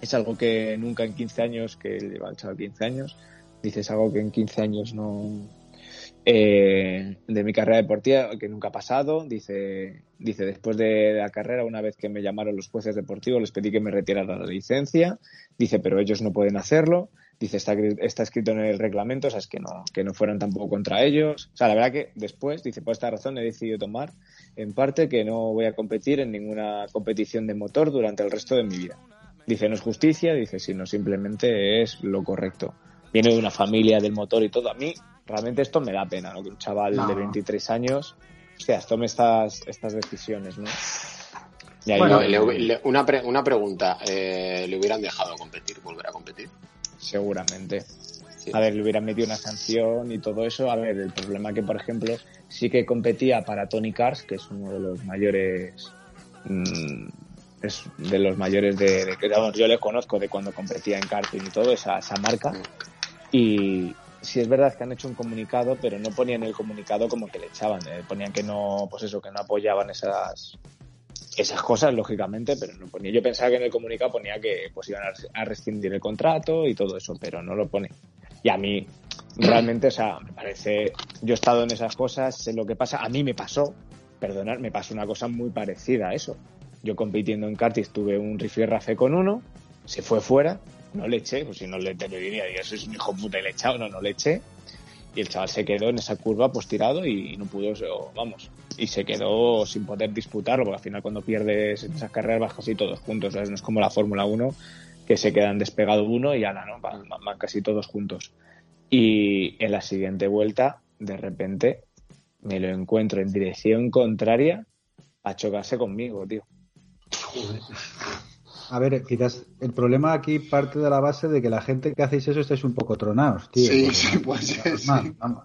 es algo que nunca en 15 años, que lleva el chaval 15 años, dice, es algo que en 15 años no, eh, de mi carrera deportiva que nunca ha pasado. Dice, dice, después de la carrera, una vez que me llamaron los jueces deportivos, les pedí que me retiraran la licencia. Dice, pero ellos no pueden hacerlo. Dice, está, está escrito en el reglamento, o sea, es que no, que no fueran tampoco contra ellos. O sea, la verdad que después, dice, por esta razón he decidido tomar, en parte, que no voy a competir en ninguna competición de motor durante el resto de mi vida. Dice, no es justicia, dice, sino simplemente es lo correcto. Viene de una familia del motor y todo. A mí, realmente esto me da pena, ¿no? Que un chaval No. de 23 años, hostia, tome estas, estas decisiones, ¿no? Y ahí Bueno, yo- Le- le- una, pre- una pregunta. eh, ¿Le hubieran dejado competir, volver a competir? seguramente. Sí. A ver, le hubieran metido una sanción y todo eso. A ver, el problema que, por ejemplo, sí que competía para Tony Cars, que es uno de los mayores. mm, es de los mayores de, de yo le conozco de cuando competía en karting y todo, esa, esa marca. Y sí es verdad que han hecho un comunicado, pero no ponían el comunicado como que le echaban. eh, ponían que no, pues eso, que no apoyaban esas esas cosas, lógicamente, pero no ponía. Yo pensaba que en el comunicado ponía que pues iban a- rescindir el contrato y todo eso, pero no lo pone. Y a mí, realmente, o sea, me parece. Yo he estado en esas cosas, sé lo que pasa. A mí me pasó, perdonad, me pasó una cosa muy parecida a eso. Yo compitiendo en karting tuve un rifirrafe con uno, se fue fuera, no le eché, pues si no le te lo diría, diría, soy un hijo puta y le he echado, no, no le eché. Y el chaval se quedó en esa curva pues tirado y no pudo, vamos, y se quedó sin poder disputarlo, porque al final cuando pierdes esas carreras vas casi todos juntos, ¿sabes? No es como la Fórmula 1, que se quedan despegado uno y ala, ¿no? Van, van- casi todos juntos. Y en la siguiente vuelta, de repente, me lo encuentro en dirección contraria a chocarse conmigo, tío. A ver, quizás el problema aquí parte de la base de que la gente que hacéis eso estáis un poco tronados, tío. Sí, Porque sí, no- puede ser, normal, sí. vamos.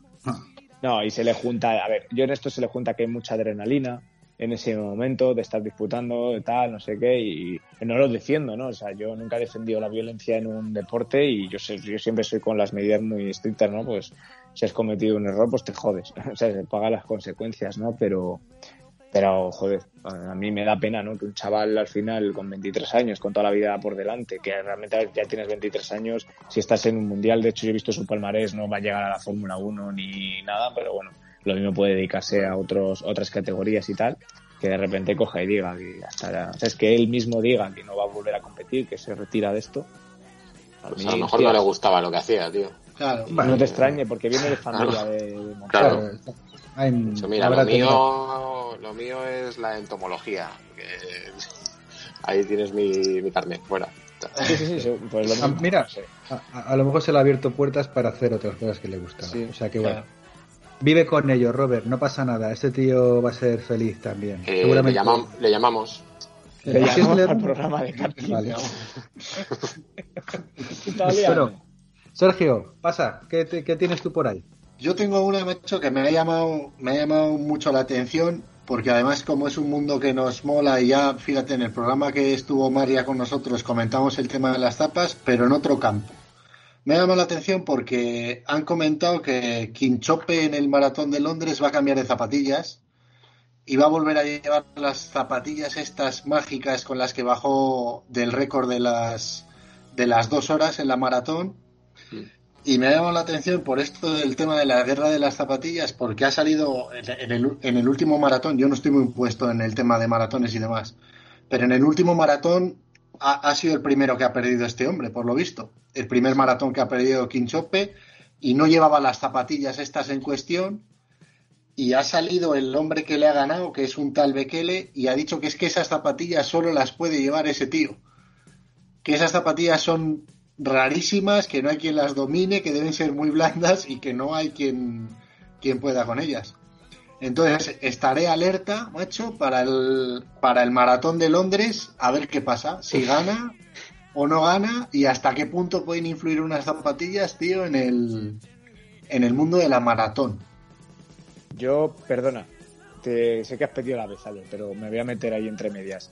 No, y se le junta, a ver, yo en esto se le junta que hay mucha adrenalina en ese momento de estar disputando, de tal, no sé qué, y no lo defiendo, ¿no? O sea, yo nunca he defendido la violencia en un deporte y yo, sé, yo siempre soy con las medidas muy estrictas, ¿no? Pues si has cometido un error, pues te jodes, (laughs) o sea, se paga las consecuencias, ¿no? Pero, pero, joder, a mí me da pena, ¿no? Que un chaval al final con 23 años, con toda la vida por delante, que realmente ya tienes 23 años, si estás en un mundial, de hecho yo he visto su palmarés, no va a llegar a la Fórmula 1 ni nada, pero bueno, lo mismo puede dedicarse a otros, otras categorías y tal, que de repente coja y diga que ya estará, o sea, es que él mismo diga que no va a volver a competir, que se retira de esto. A Pues mí, a lo mejor no le gustaba lo que hacía, tío. Claro. no te extrañe, porque viene de (laughs) familia de, de. Claro. Mira, lo mío, lo mío es la entomología. que (laughs) ahí tienes mi, mi carnet, fuera. Sí, sí, sí, sí, pues lo Ah, mismo. mira, a, lo mejor se le ha abierto puertas para hacer otras cosas que le gustan. Sí, o sea que claro. bueno. Vive con ello, Robert, no pasa nada. Este tío va a ser feliz también. Eh, le, Seguramente. llamam- le llamamos. Le ¿Quieres llamamos al programa de. Vale. (laughs) Bueno, Sergio, pasa, ¿qué, te- qué tienes tú por ahí? Yo tengo una, macho, que me ha llamado, me ha llamado mucho la atención, porque además como es un mundo que nos mola y ya, fíjate, en el programa que estuvo María con nosotros comentamos el tema de las zapas, pero en otro campo. Me ha llamado la atención porque han comentado que Quinchope en el maratón de Londres va a cambiar de zapatillas y va a volver a llevar las zapatillas estas mágicas con las que bajó del récord de las de las dos horas en la maratón y me ha llamado la atención por esto del tema de la guerra de las zapatillas, porque ha salido en el último maratón, yo no estoy muy puesto en el tema de maratones y demás, pero en el último maratón ha, ha sido el primero que ha perdido este hombre, por lo visto. El primer maratón que ha perdido Quinchope y no llevaba las zapatillas estas en cuestión y ha salido el hombre que le ha ganado, que es un tal Bekele, y ha dicho que es que esas zapatillas solo las puede llevar ese tío. Que esas zapatillas son rarísimas, que no hay quien las domine, que deben ser muy blandas y que no hay quien, quien pueda con ellas. Entonces estaré alerta, macho, para el, para el maratón de Londres, a ver qué pasa, si gana o no gana y hasta qué punto pueden influir unas zapatillas, tío, en el, en el mundo de la maratón. Yo, perdona, te, sé que has pedido la Ale, pero me voy a meter ahí entre medias.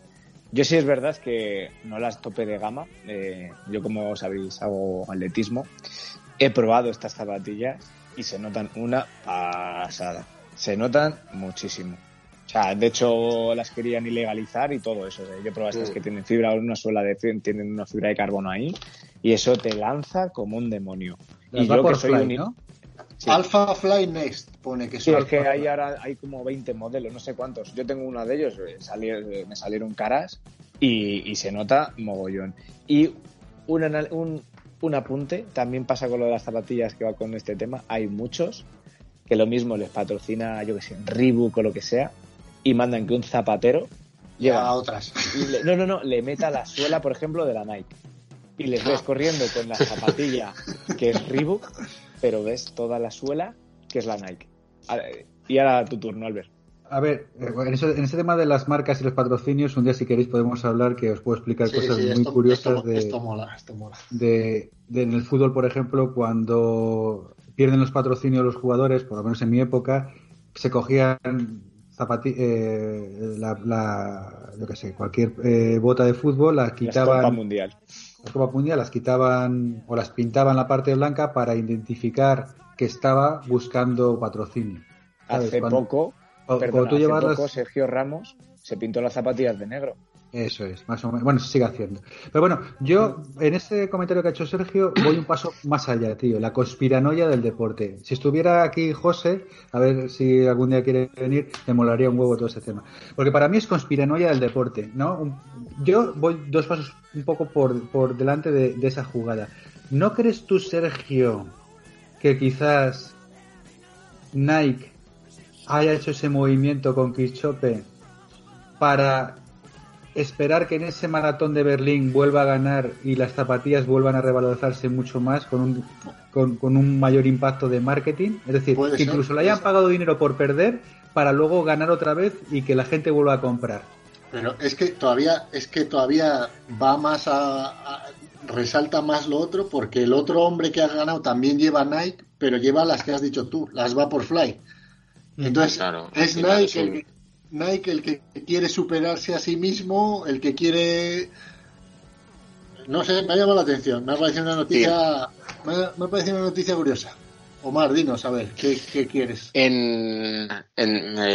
Yo sí es verdad que no las tope de gama. eh, yo, como sabéis, hago atletismo. He probado estas zapatillas y se notan una pasada. Se notan muchísimo. O sea, de hecho las querían ilegalizar y todo eso. O sea, yo he probado estas que tienen fibra, una suela de tienen una fibra de carbono ahí y eso te lanza como un demonio. Las y yo que soy un ¿no? Sí. Alpha Fly Next pone que Sí, son. es que hay ahora hay como 20 modelos, no sé cuántos. Yo tengo uno de ellos, eh, salí- eh, me salieron caras y, y se nota mogollón. Y un, un, un apunte, también pasa con lo de las zapatillas que va con este tema. Hay muchos que lo mismo les patrocina, yo que sé, Reebok o lo que sea, y mandan que un zapatero lleva a otras. y le- no, no, no, le meta la suela, por ejemplo, de la Nike. Y les ves corriendo con la zapatilla que es Reebok, pero ves toda la suela que es la Nike. Y ahora tu turno, Albert. A ver, en, eso- en ese tema de las marcas y los patrocinios, un día si queréis podemos hablar que os puedo explicar Sí, cosas sí, muy esto, curiosas esto- de, esto mola, esto mola. de, de- en el fútbol, por ejemplo, cuando pierden los patrocinios los jugadores, por lo menos en mi época, se cogían zapati eh, la, la- yo qué sé, cualquier eh, bota de fútbol, la La Copa quitaban, Mundial. La Copa Mundial, las quitaban o las pintaban la parte blanca para identificar que estaba buscando patrocinio. ¿Sabes? Hace Cuando- poco, perdona, tú hace las- poco Sergio Ramos se pintó las zapatillas de negro. Eso es, más o menos. Bueno, se sigue haciendo. Pero bueno, yo en ese comentario que ha hecho Sergio voy un paso más allá, tío. La conspiranoia del deporte. Si estuviera aquí José, a ver si algún día quiere venir, me molaría un huevo todo ese tema. Porque para mí es conspiranoia del deporte, ¿no? Yo voy dos pasos un poco por, por delante de, esa jugada. ¿No crees tú, Sergio, que quizás Nike haya hecho ese movimiento con Quischope para esperar que en ese maratón de Berlín vuelva a ganar y las zapatillas vuelvan a revalorizarse mucho más con un, con, con un mayor impacto de marketing. Es decir, que ser, incluso le hayan ser. pagado dinero por perder para luego ganar otra vez y que la gente vuelva a comprar. Pero es que todavía, es que todavía va más a, a- resalta más lo otro, porque el otro hombre que ha ganado también lleva Nike, pero lleva las que has dicho tú, las Vaporfly. Entonces, Claro, es Nike, es el que, Nike el que quiere superarse a sí mismo, el que quiere. No sé, me ha llamado la atención. Me ha parecido una noticia. Me ha, me ha parecido una noticia curiosa. Omar, dinos, a ver, ¿qué, qué quieres? En,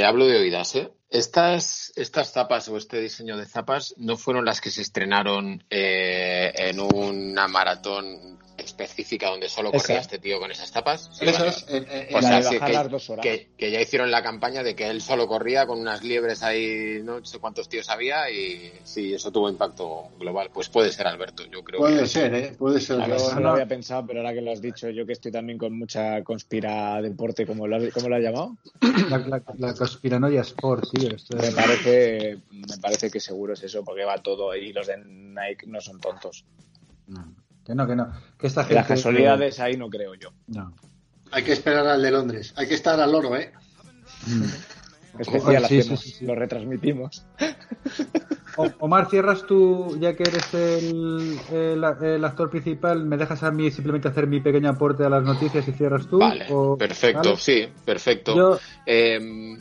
hablo de oídas, ¿eh? Estas, estas zapas o este diseño de zapas no fueron las que se estrenaron eh, en una maratón específica donde solo corría Esa. este tío con esas zapas. Sí, Esas, vale. eh, eh, O la sea, de sí, bajar que, las dos horas. que- que ya hicieron la campaña de que él solo corría con unas liebres ahí, no sé cuántos tíos había y sí, eso tuvo impacto global. Pues puede ser, Alberto, yo creo puede que ser, ¿eh? Puede ser. Yo no no. lo había pensado, pero ahora que lo has dicho, yo que estoy también con mucha conspira deporte, como lo, has- ¿cómo lo has llamado? La, la, la conspiranoia sport, tío. Esto Me es- parece, me parece que seguro es eso, porque va todo y los de Nike no son tontos. no, que no, que no. Que esta Que las gente- casualidades ahí no creo yo. No. Hay que esperar al de Londres. Hay que estar al loro, ¿eh? Mm. Especial Sí, sí, hacemos, sí, sí. lo retransmitimos. Omar, cierras tú, ya que eres el, el- el actor principal, ¿me dejas a mí simplemente hacer mi pequeño aporte a las noticias y cierras tú? Vale, O- perfecto, ¿vale? sí, perfecto. Yo, Em,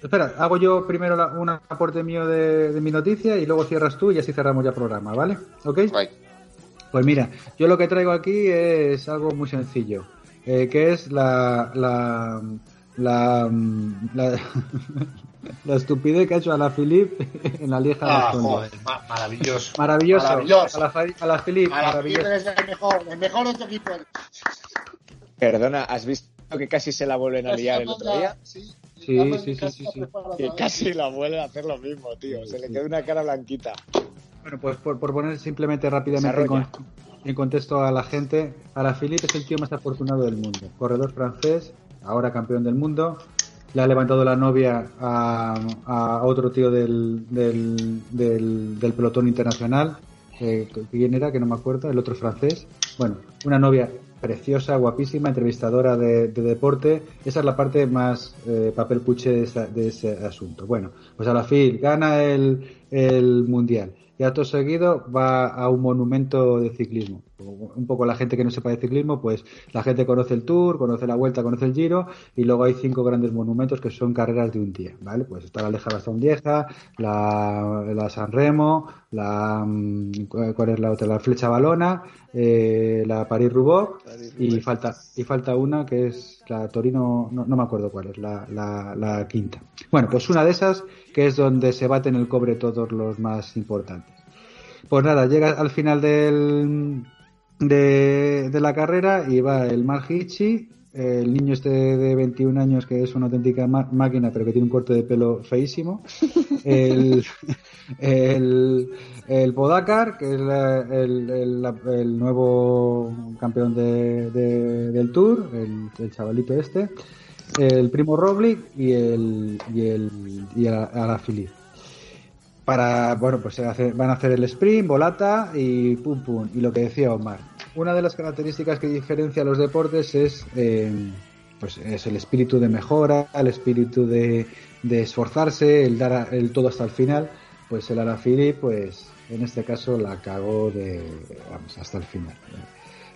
espera, hago yo primero la- un aporte mío de, de mi noticia y luego cierras tú y así cerramos ya programa, ¿vale? ¿Ok? Pues mira, yo lo que traigo aquí es algo muy sencillo, eh, que es la la la, la, (laughs) la estupidez que ha hecho a la Philip (laughs) en la lieja de Ah, Aston Villa. joder, ma- maravilloso. Maravilloso. Maravilloso. A la, a la Philip, A la maravilloso. Es el mejor, el mejor de tu equipo. Perdona, ¿has visto que casi se la vuelven a liar el otro día? Sí, Sí, sí, sí, sí, Que casi la vuelven a hacer lo mismo, tío. Se le queda una cara blanquita. Bueno, pues por, por poner simplemente rápidamente en, contexto a la gente, Alaphilippe es el tío más afortunado del mundo. Corredor francés, ahora campeón del mundo. Le ha levantado la novia a, a otro tío del, del, del, del pelotón internacional. Eh, ¿Quién era? Que no me acuerdo. El otro francés. Bueno, una novia preciosa, guapísima, entrevistadora de, de deporte. Esa es la parte más eh, papel cuche de, esa- de ese asunto. Bueno, pues a la fin gana el, el mundial y acto seguido va a un monumento de ciclismo. Un poco la gente que no sepa de ciclismo, pues la gente conoce el Tour, conoce la Vuelta, conoce el Giro y luego hay cinco grandes monumentos que son carreras de un día, ¿vale? Pues está la Leja Bastón Vieja, la, la San Remo, la mm, ¿cuál es la otra? La Flecha Balona, eh, la París Roubaix y falta y falta una que es la Torino, no, no me acuerdo cuál es, la, la, la quinta. Bueno, pues una de esas que es donde se baten el cobre todos los más importantes. Pues nada, llega al final del, de, de la carrera y va el Margichi, el niño este de 21 años que es una auténtica máquina pero que tiene un corte de pelo feísimo, (laughs) el, el, el Podacar, que es la- el, el- la- el nuevo campeón de, de- del Tour, el, el chavalito este, el primo Roglic y el y el y a, a la Philippe para bueno pues hace- van a hacer el sprint volata y pum pum. Y lo que decía Omar una de las características que diferencia a los deportes es eh, pues es el espíritu de mejora el espíritu de, esforzarse el dar el todo hasta el final. Pues el Alaphilippe pues en este caso la cagó de vamos hasta el final.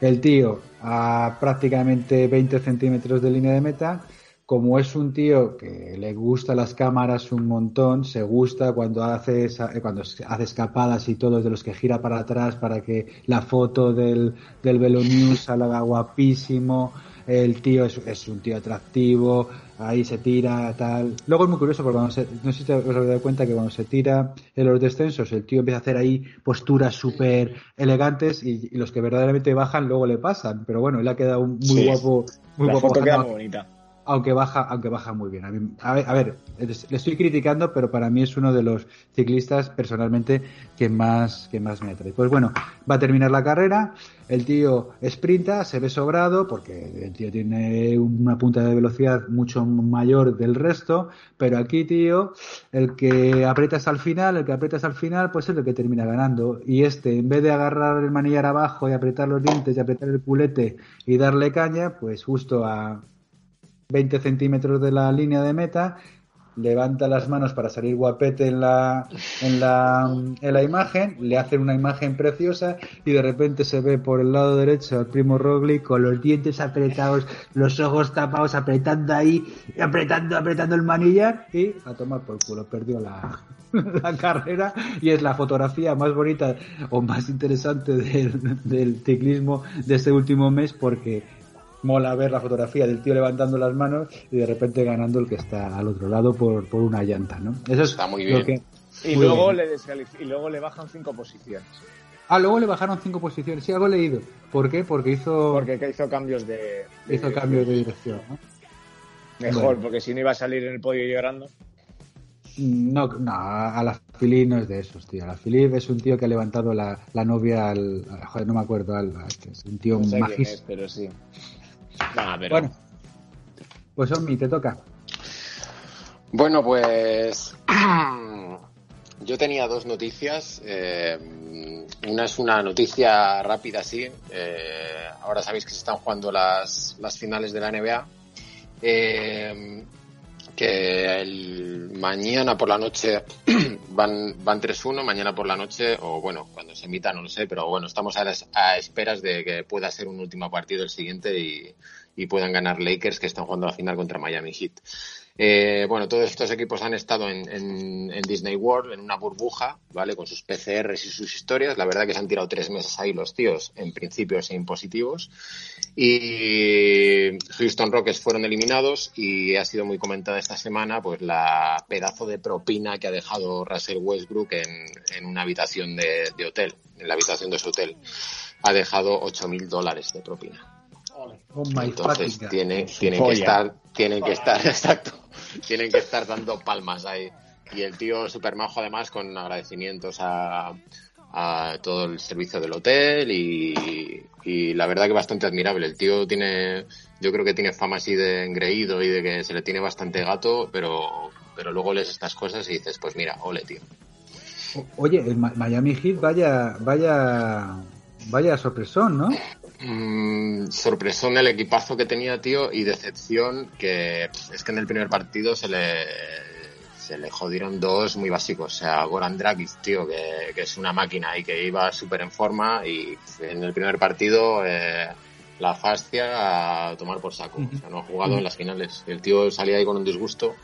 El tío a prácticamente 20 centímetros de línea de meta como es un tío que le gusta las cámaras un montón, se gusta cuando hace esa- eh, cuando hace escapadas y todo, de los que gira para atrás para que la foto del, del Velo (laughs) News salga guapísimo, el tío es, es un tío atractivo, ahí se tira, tal. Luego es muy curioso porque cuando se, no sé si te- os habéis dado cuenta que cuando se tira en los descensos, el tío empieza a hacer ahí posturas súper elegantes y, y los que verdaderamente bajan luego le pasan, pero bueno, él ha quedado muy Sí. guapo, muy la guapo foto queda muy bonita. Aunque baja aunque baja muy bien. A, ver, a ver, le estoy criticando pero para mí es uno de los ciclistas personalmente que más que más me atrae. Pues bueno va a terminar la carrera el tío sprinta se ve sobrado porque el tío tiene una punta de velocidad mucho mayor del resto pero aquí tío el que aprieta hasta el final el que aprieta hasta el final pues es el que termina ganando. Y este en vez de agarrar el manillar abajo y apretar los dientes y apretar el culete y darle caña pues justo a 20 centímetros de la línea de meta, levanta las manos para salir guapete en la, en la, en la imagen, le hacen una imagen preciosa y de repente se ve por el lado derecho al primo Roglic con los dientes apretados, los ojos tapados, apretando ahí, apretando, apretando el manillar y a tomar por culo, perdió la, (laughs) la carrera y es la fotografía más bonita o más interesante del, del ciclismo de este último mes porque mola ver la fotografía del tío levantando las manos y de repente ganando el que está al otro lado por, por una llanta, ¿no? Eso es Está muy bien. que- Y Muy luego, bien. le y luego le bajan cinco posiciones. Ah, luego le bajaron cinco posiciones. Sí, algo he leído. ¿Por qué? Porque hizo, Porque que hizo cambios de. de hizo cambio de dirección. ¿no? Mejor, Bueno. porque si no iba a salir en el podio llorando. No, no, a la Philippe no es de esos, tío. La Philippe es un tío que ha levantado la, la novia al, Joder, no me acuerdo. Al, a es un tío No sé es, pero sí. Nah, pero. Bueno, pues Omi, te toca. Bueno, pues (clears throat) yo tenía dos noticias. eh, una es una noticia rápida, sí. eh, ahora sabéis que se están jugando las, las finales de la NBA. Eh, que el mañana por la noche (clears throat) van, van 3-1, mañana por la noche, o bueno, cuando se emita no lo sé, pero bueno, estamos a, esperas de que pueda ser un último partido el siguiente y puedan ganar Lakers que están jugando la final contra Miami Heat. Eh, bueno, todos estos equipos han estado en, en, en, Disney World, en una burbuja, ¿vale? Con sus PCRs y sus historias. La verdad que se han tirado tres meses ahí los tíos, en principio sin positivos. Y Houston Rockets fueron eliminados y ha sido muy comentada esta semana pues la pedazo de propina que ha dejado Russell Westbrook en, en una habitación de, de hotel, en la habitación de su hotel. Ha dejado 8.000 dólares de propina. Oh my Entonces fucking tiene, God. tienen que estar, tienen que estar, exacto, tienen que estar dando palmas ahí. Y el tío super majo además con agradecimientos a, todo el servicio del hotel y, la verdad que bastante admirable. El tío tiene, yo creo que tiene fama así de engreído y de que se le tiene bastante gato, pero, pero luego lees estas cosas y dices, pues mira, ole tío. Oye, el Miami Heat, vaya, vaya, vaya sorpresón, ¿no? Mm, sorpresón el equipazo que tenía, tío, y decepción que es que en el primer partido se le se le jodieron dos muy básicos. O sea, Goran Dragic, tío, que, que es una máquina y que iba súper en forma y en el primer partido eh, la fascia a tomar por saco. O sea, no ha jugado en las finales. El tío salía ahí con un disgusto.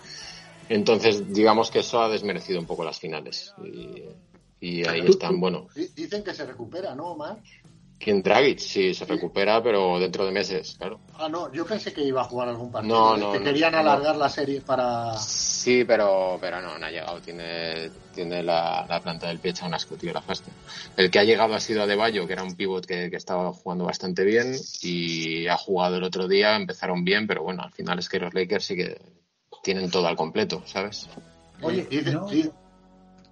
Entonces, digamos que eso ha desmerecido un poco las finales. Y, y ahí están, bueno. Di- Dicen que se recupera, ¿no, Omar? ¿Quién Dragic? Sí, se recupera, pero dentro de meses, claro. Ah, no, yo pensé que iba a jugar algún partido. No, ¿eh? no, que no, querían no. alargar la serie para. Sí, pero, pero no, no ha llegado. Tiene, tiene la, la planta del pie hecha un asco, tío, la fasta. El que ha llegado ha sido Adebayo, que era un pivot que, que estaba jugando bastante bien y ha jugado el otro día, empezaron bien, pero bueno, al final es que los Lakers sí que tienen todo al completo, ¿sabes? Oye, dice, no.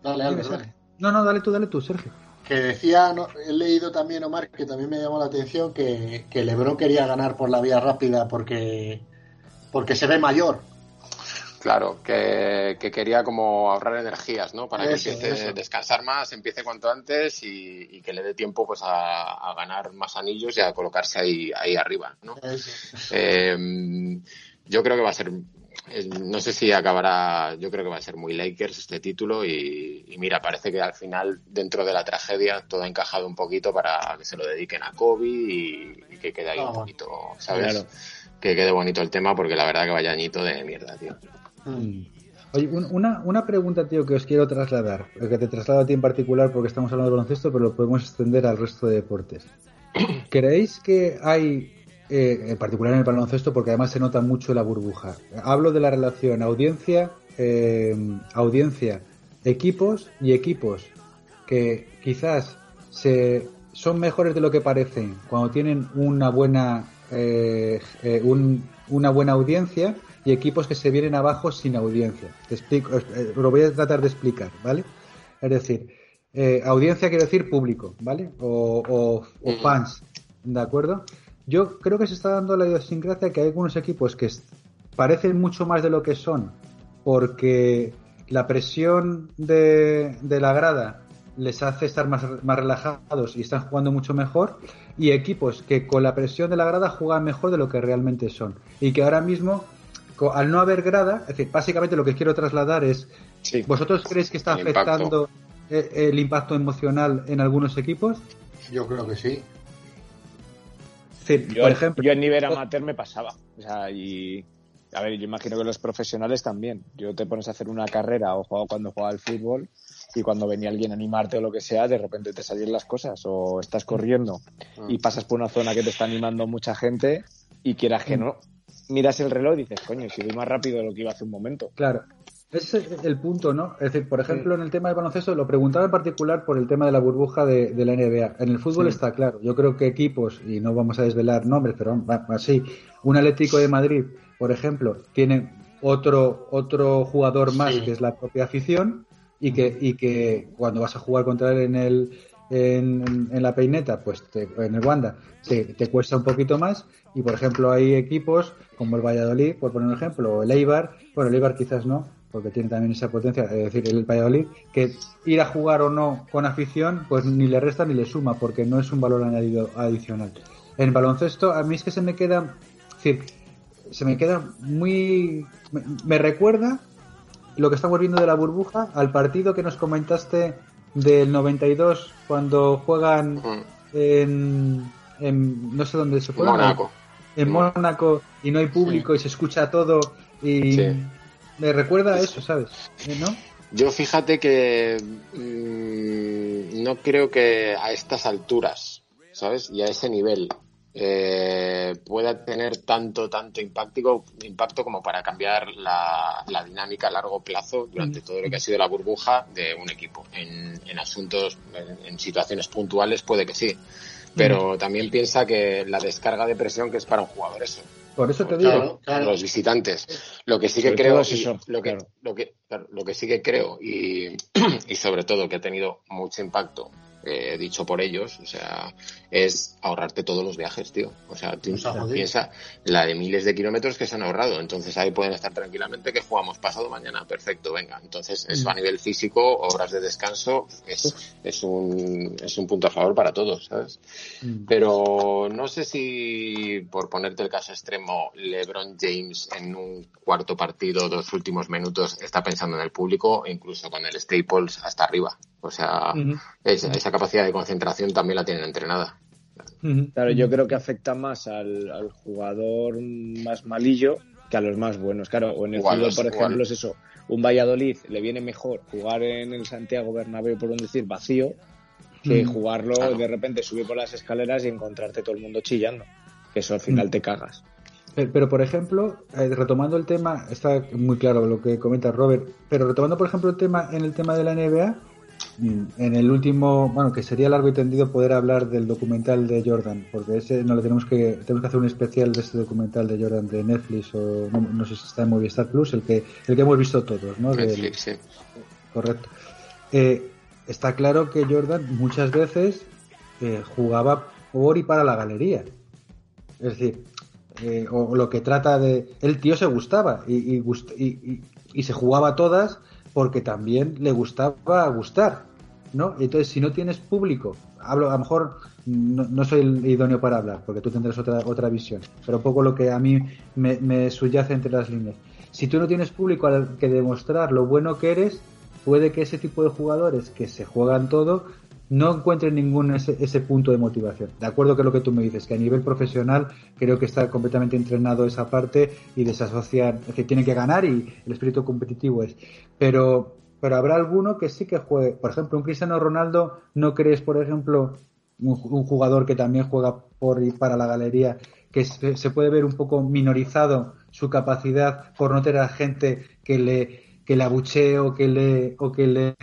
Dale, Sergio. dale. No, no, dale tú, dale tú, Sergio. Que decía, no, he leído también, Omar, que también me llamó la atención que, que Lebron quería ganar por la vía rápida porque, porque se ve mayor. Claro, que, que quería como ahorrar energías, ¿no? Para que empiece eso. a descansar más, empiece cuanto antes y, y que le dé tiempo pues a, a ganar más anillos y a colocarse ahí, ahí arriba, ¿no? Eh, yo creo que va a ser, no sé si acabará, yo creo que va a ser muy Lakers este título y, y mira, parece que al final, dentro de la tragedia, todo ha encajado un poquito para que se lo dediquen a Kobe y, y que quede ahí Ah, un bueno. poquito, ¿sabes? Claro. Que quede bonito el tema porque la verdad que vaya añito de mierda, tío. Mm. Oye, un- una, una pregunta, tío, que os quiero trasladar, que te traslado a ti en particular porque estamos hablando de baloncesto, pero lo podemos extender al resto de deportes. (clears throat) ¿Creéis que hay, eh, en particular en el baloncesto, porque además se nota mucho la burbuja? Hablo de la relación audiencia, eh, audiencia, equipos y equipos que quizás se son mejores de lo que parecen cuando tienen una buena eh, eh, un- una buena audiencia y equipos que se vienen abajo sin audiencia. Te explico, eh, lo voy a tratar de explicar, ¿vale? Es decir, eh, audiencia quiere decir público, ¿vale? O, o- o Ujú. fans, ¿de acuerdo? Yo creo que se está dando la idiosincrasia que hay algunos equipos que parecen mucho más de lo que son porque la presión de, de la grada les hace estar más, más relajados y están jugando mucho mejor y equipos que con la presión de la grada juegan mejor de lo que realmente son y que ahora mismo al no haber grada, es decir, básicamente lo que quiero trasladar es Sí. ¿vosotros creéis que está El impacto. afectando eh, el impacto emocional en algunos equipos? Yo creo que sí. Yo, por ejemplo, yo en nivel amateur me pasaba. O sea, y. A ver, yo imagino que los profesionales también. Yo te pones a hacer una carrera o juego cuando jugaba al fútbol y cuando venía alguien a animarte o lo que sea, de repente te salen las cosas o estás corriendo y pasas por una zona que te está animando mucha gente y quieras que no, miras el reloj y dices, coño, si voy más rápido de lo que iba hace un momento. Claro. Ese es el punto, ¿no? Es decir, por ejemplo, en el tema del baloncesto, lo preguntaba en particular por el tema de la burbuja de, de la NBA. En el fútbol Sí. está claro. Yo creo que equipos, y no vamos a desvelar nombres, pero así, un Atlético de Madrid, por ejemplo, tiene otro, otro jugador más Sí. que es la propia afición y que, y que cuando vas a jugar contra él en el en, en la peineta, pues te- en el Wanda, te, te cuesta un poquito más. Y por ejemplo, hay equipos como el Valladolid, por poner un ejemplo, o el Eibar, bueno, el Eibar quizás no, porque tiene también esa potencia, es decir, el Valladolid, que ir a jugar o no con afición, pues ni le resta ni le suma, porque no es un valor añadido adicional. En baloncesto, a mí es que se me queda, es decir, se me queda muy... Me, me recuerda lo que estamos viendo de la burbuja al partido que nos comentaste del 92 cuando juegan Mm. en, en- no sé dónde se juega Mónaco. en Mónaco y no hay público y se escucha todo y Sí. Me recuerda a eso sabes ¿Eh, ¿no? Yo fíjate que mm, no creo que a estas alturas, ¿sabes? Y a ese nivel eh, pueda tener tanto, tanto impacto, impacto como para cambiar la, la dinámica a largo plazo durante todo lo que ha sido la burbuja de un equipo. En, en asuntos, en, en situaciones puntuales puede que sí. Pero también piensa que la descarga de presión que es para un jugador eso por eso te digo Claro, claro. los visitantes. Lo que sí que Sobre creo, y eso, lo que, claro. lo que, lo que sí que creo y, (clears throat) y sobre todo que ha tenido mucho impacto, eh, dicho por ellos, o sea, es ahorrarte todos los viajes, tío. O sea, tú piensa la de miles de kilómetros que se han ahorrado. Entonces ahí pueden estar tranquilamente que jugamos pasado mañana. Perfecto, venga. Entonces eso a nivel físico, horas de descanso, es, es un, es un punto a favor para todos, ¿sabes? Mm. Pero no sé si, por ponerte el caso extremo, LeBron James en un cuarto partido, dos últimos minutos, está pensando en el público, incluso con el Staples hasta arriba. O sea, esa, esa capacidad de concentración también la tienen entrenada. Claro, yo creo que afecta más al, al jugador más malillo que a los más buenos. Claro, o en el fútbol, por igual. ejemplo, es eso. Un Valladolid le viene mejor jugar en el Santiago Bernabéu, por un decir, vacío, que jugarlo Claro. de repente subir por las escaleras y encontrarte todo el mundo chillando. Que eso al final te cagas. Pero, por ejemplo, eh, retomando el tema, está muy claro lo que comenta Robert, pero retomando, por ejemplo, el tema en el tema de la NBA, en el último, bueno, que sería largo y tendido poder hablar del documental de Jordan, porque ese no lo tenemos que tenemos que hacer un especial de este documental de Jordan de Netflix o no, no sé si está en Movistar Plus, el que el que hemos visto todos, ¿no? Del- Netflix, sí. Correcto. Eh, está claro que Jordan muchas veces eh, jugaba por y para la galería. Es decir, eh, o lo que trata de... El tío se gustaba y, y- y- y se jugaba todas porque también le gustaba gustar, ¿no? Entonces, si no tienes público, hablo, a lo mejor no, soy el idóneo para hablar, porque tú tendrás otra, otra visión, pero un poco lo que a mí me, me subyace entre las líneas. Si tú no tienes público al que demostrar lo bueno que eres, puede que ese tipo de jugadores que se juegan todo no encuentren ningún ese, ese punto de motivación. De acuerdo con lo que tú me dices, que a nivel profesional creo que está completamente entrenado esa parte y desasociar, es que tiene que ganar y el espíritu competitivo es. Pero, pero habrá alguno que sí que juegue. Por ejemplo, un Cristiano Ronaldo, ¿no crees, por ejemplo, un, un jugador que también juega por y para la galería, que se, se puede ver un poco minorizado su capacidad por no tener a gente que le que le abuchee o que le o que le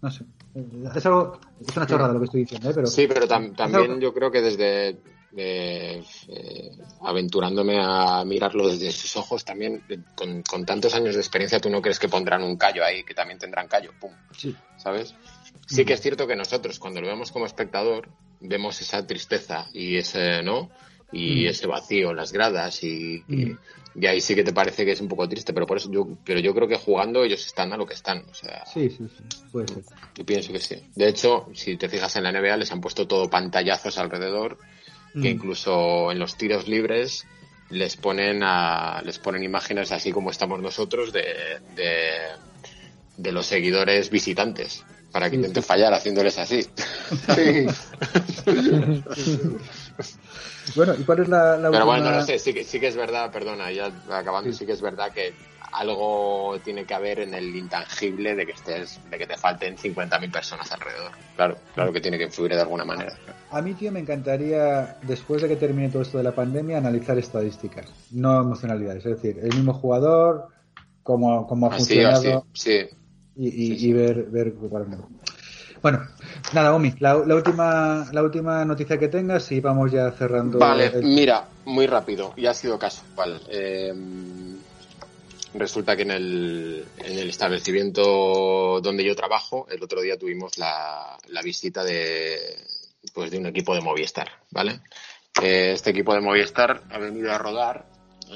no sé es algo es una chorrada lo que estoy diciendo ¿eh? pero Sí, pero tam- también yo creo que desde eh, eh, aventurándome a mirarlo desde sus ojos, también eh, con, con tantos años de experiencia, tú no crees que pondrán un callo ahí, que también tendrán callo, pum, sí. ¿sabes? Sí que es cierto que nosotros, cuando lo vemos como espectador, vemos esa tristeza y ese, ¿no? Y Mm. ese vacío en las gradas y, y- Mm. y ahí sí que te parece que es un poco triste, pero por eso yo, pero yo creo que jugando ellos están a lo que están, o sea, sí sí sí puede ser yo pienso que sí. De hecho, si te fijas en la NBA, les han puesto todo pantallazos alrededor, que Mm. incluso en los tiros libres les ponen a, les ponen imágenes así como estamos nosotros de, de, de los seguidores visitantes para que sí. fallar haciéndoles así. Sí. (laughs) bueno y cuál es la, la Pero última bueno, no sé, sí que, sí que es verdad, perdona, ya acabando, Sí. sí. que es verdad que algo tiene que haber en el intangible de que estés, de que te falten 50.000 personas alrededor. Claro, claro que tiene que influir de alguna manera. A mí, tío, me encantaría, después de que termine todo esto de la pandemia, analizar estadísticas, no emocionalidades. Es decir, el mismo jugador, cómo, cómo ha Así, así, funcionado sí. Y, y- Sí, y ver, ver cuál. Bueno, nada, Omi, la, la última, la última noticia que tengas y vamos ya cerrando. Vale, el- mira, muy rápido, y ha sido casual. Eh, resulta que en el, en el establecimiento donde yo trabajo, el otro día tuvimos la, la visita de, pues de un equipo de Movistar, ¿vale? Eh, este equipo de Movistar ha venido a rodar,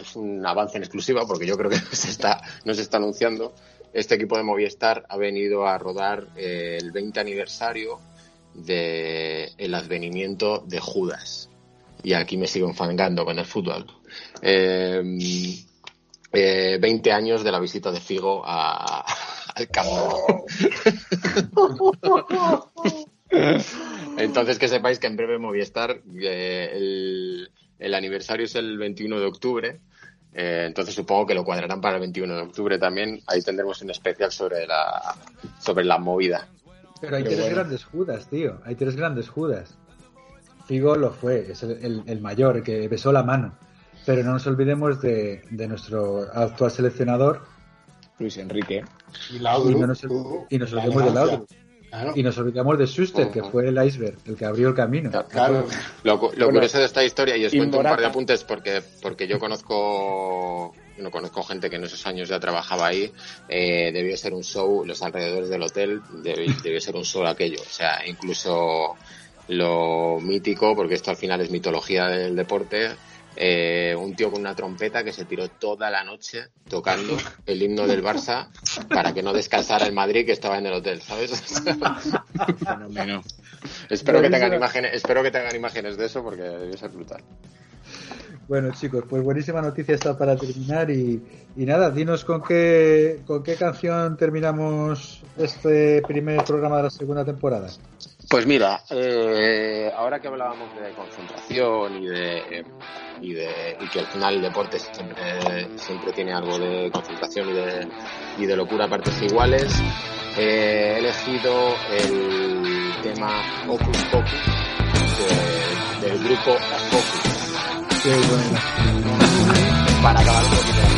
es un avance en exclusiva porque yo creo que (laughs) se está, no se está anunciando. Este equipo de Movistar ha venido a rodar eh, el 20 aniversario del advenimiento de Judas. y aquí me sigo enfangando con el fútbol. Eh, eh, 20 años de la visita de Figo a, (laughs) al campo. (laughs) Entonces que sepáis que en breve Movistar, eh, el, el aniversario es el 21 de octubre. Eh, entonces supongo que lo cuadrarán para el 21 de octubre también. Ahí tendremos un especial sobre la, sobre la movida. Pero hay Qué tres bueno. grandes Judas, tío. Hay tres grandes Judas. Figo lo fue, es el, el- el mayor, que besó la mano. Pero no nos olvidemos de, de nuestro actual seleccionador Luis Enrique. Y, y no nos, y nos olvidemos de Laudrup. Claro. Y nos olvidamos de Schuster, que fue el iceberg, el que abrió el camino. Claro. Lo, cu- lo Bueno, curioso de esta historia, y os cuento un par de apuntes porque, porque yo conozco, no conozco gente que en esos años ya trabajaba ahí, eh, debió ser un show, los alrededores del hotel, debió, debió ser un show aquello. O sea, incluso lo mítico, porque esto al final es mitología del deporte, eh, un tío con una trompeta que se tiró toda la noche tocando el himno del Barça para que no descansara el Madrid que estaba en el hotel, ¿sabes? (laughs) Espero que tengan imágenes, espero que tengan imágenes de eso porque debió ser brutal. Bueno, chicos, pues buenísima noticia esta para terminar. Y, y nada, dinos con qué, con qué canción terminamos este primer programa de la segunda temporada. Pues mira, eh, ahora que hablábamos de concentración y de, y de y que al final el deporte siempre, siempre tiene algo de concentración y de, y de locura a partes iguales, eh, he elegido el tema Ocus Pocus de- del grupo Focus Qué buena. para acabar un poquito.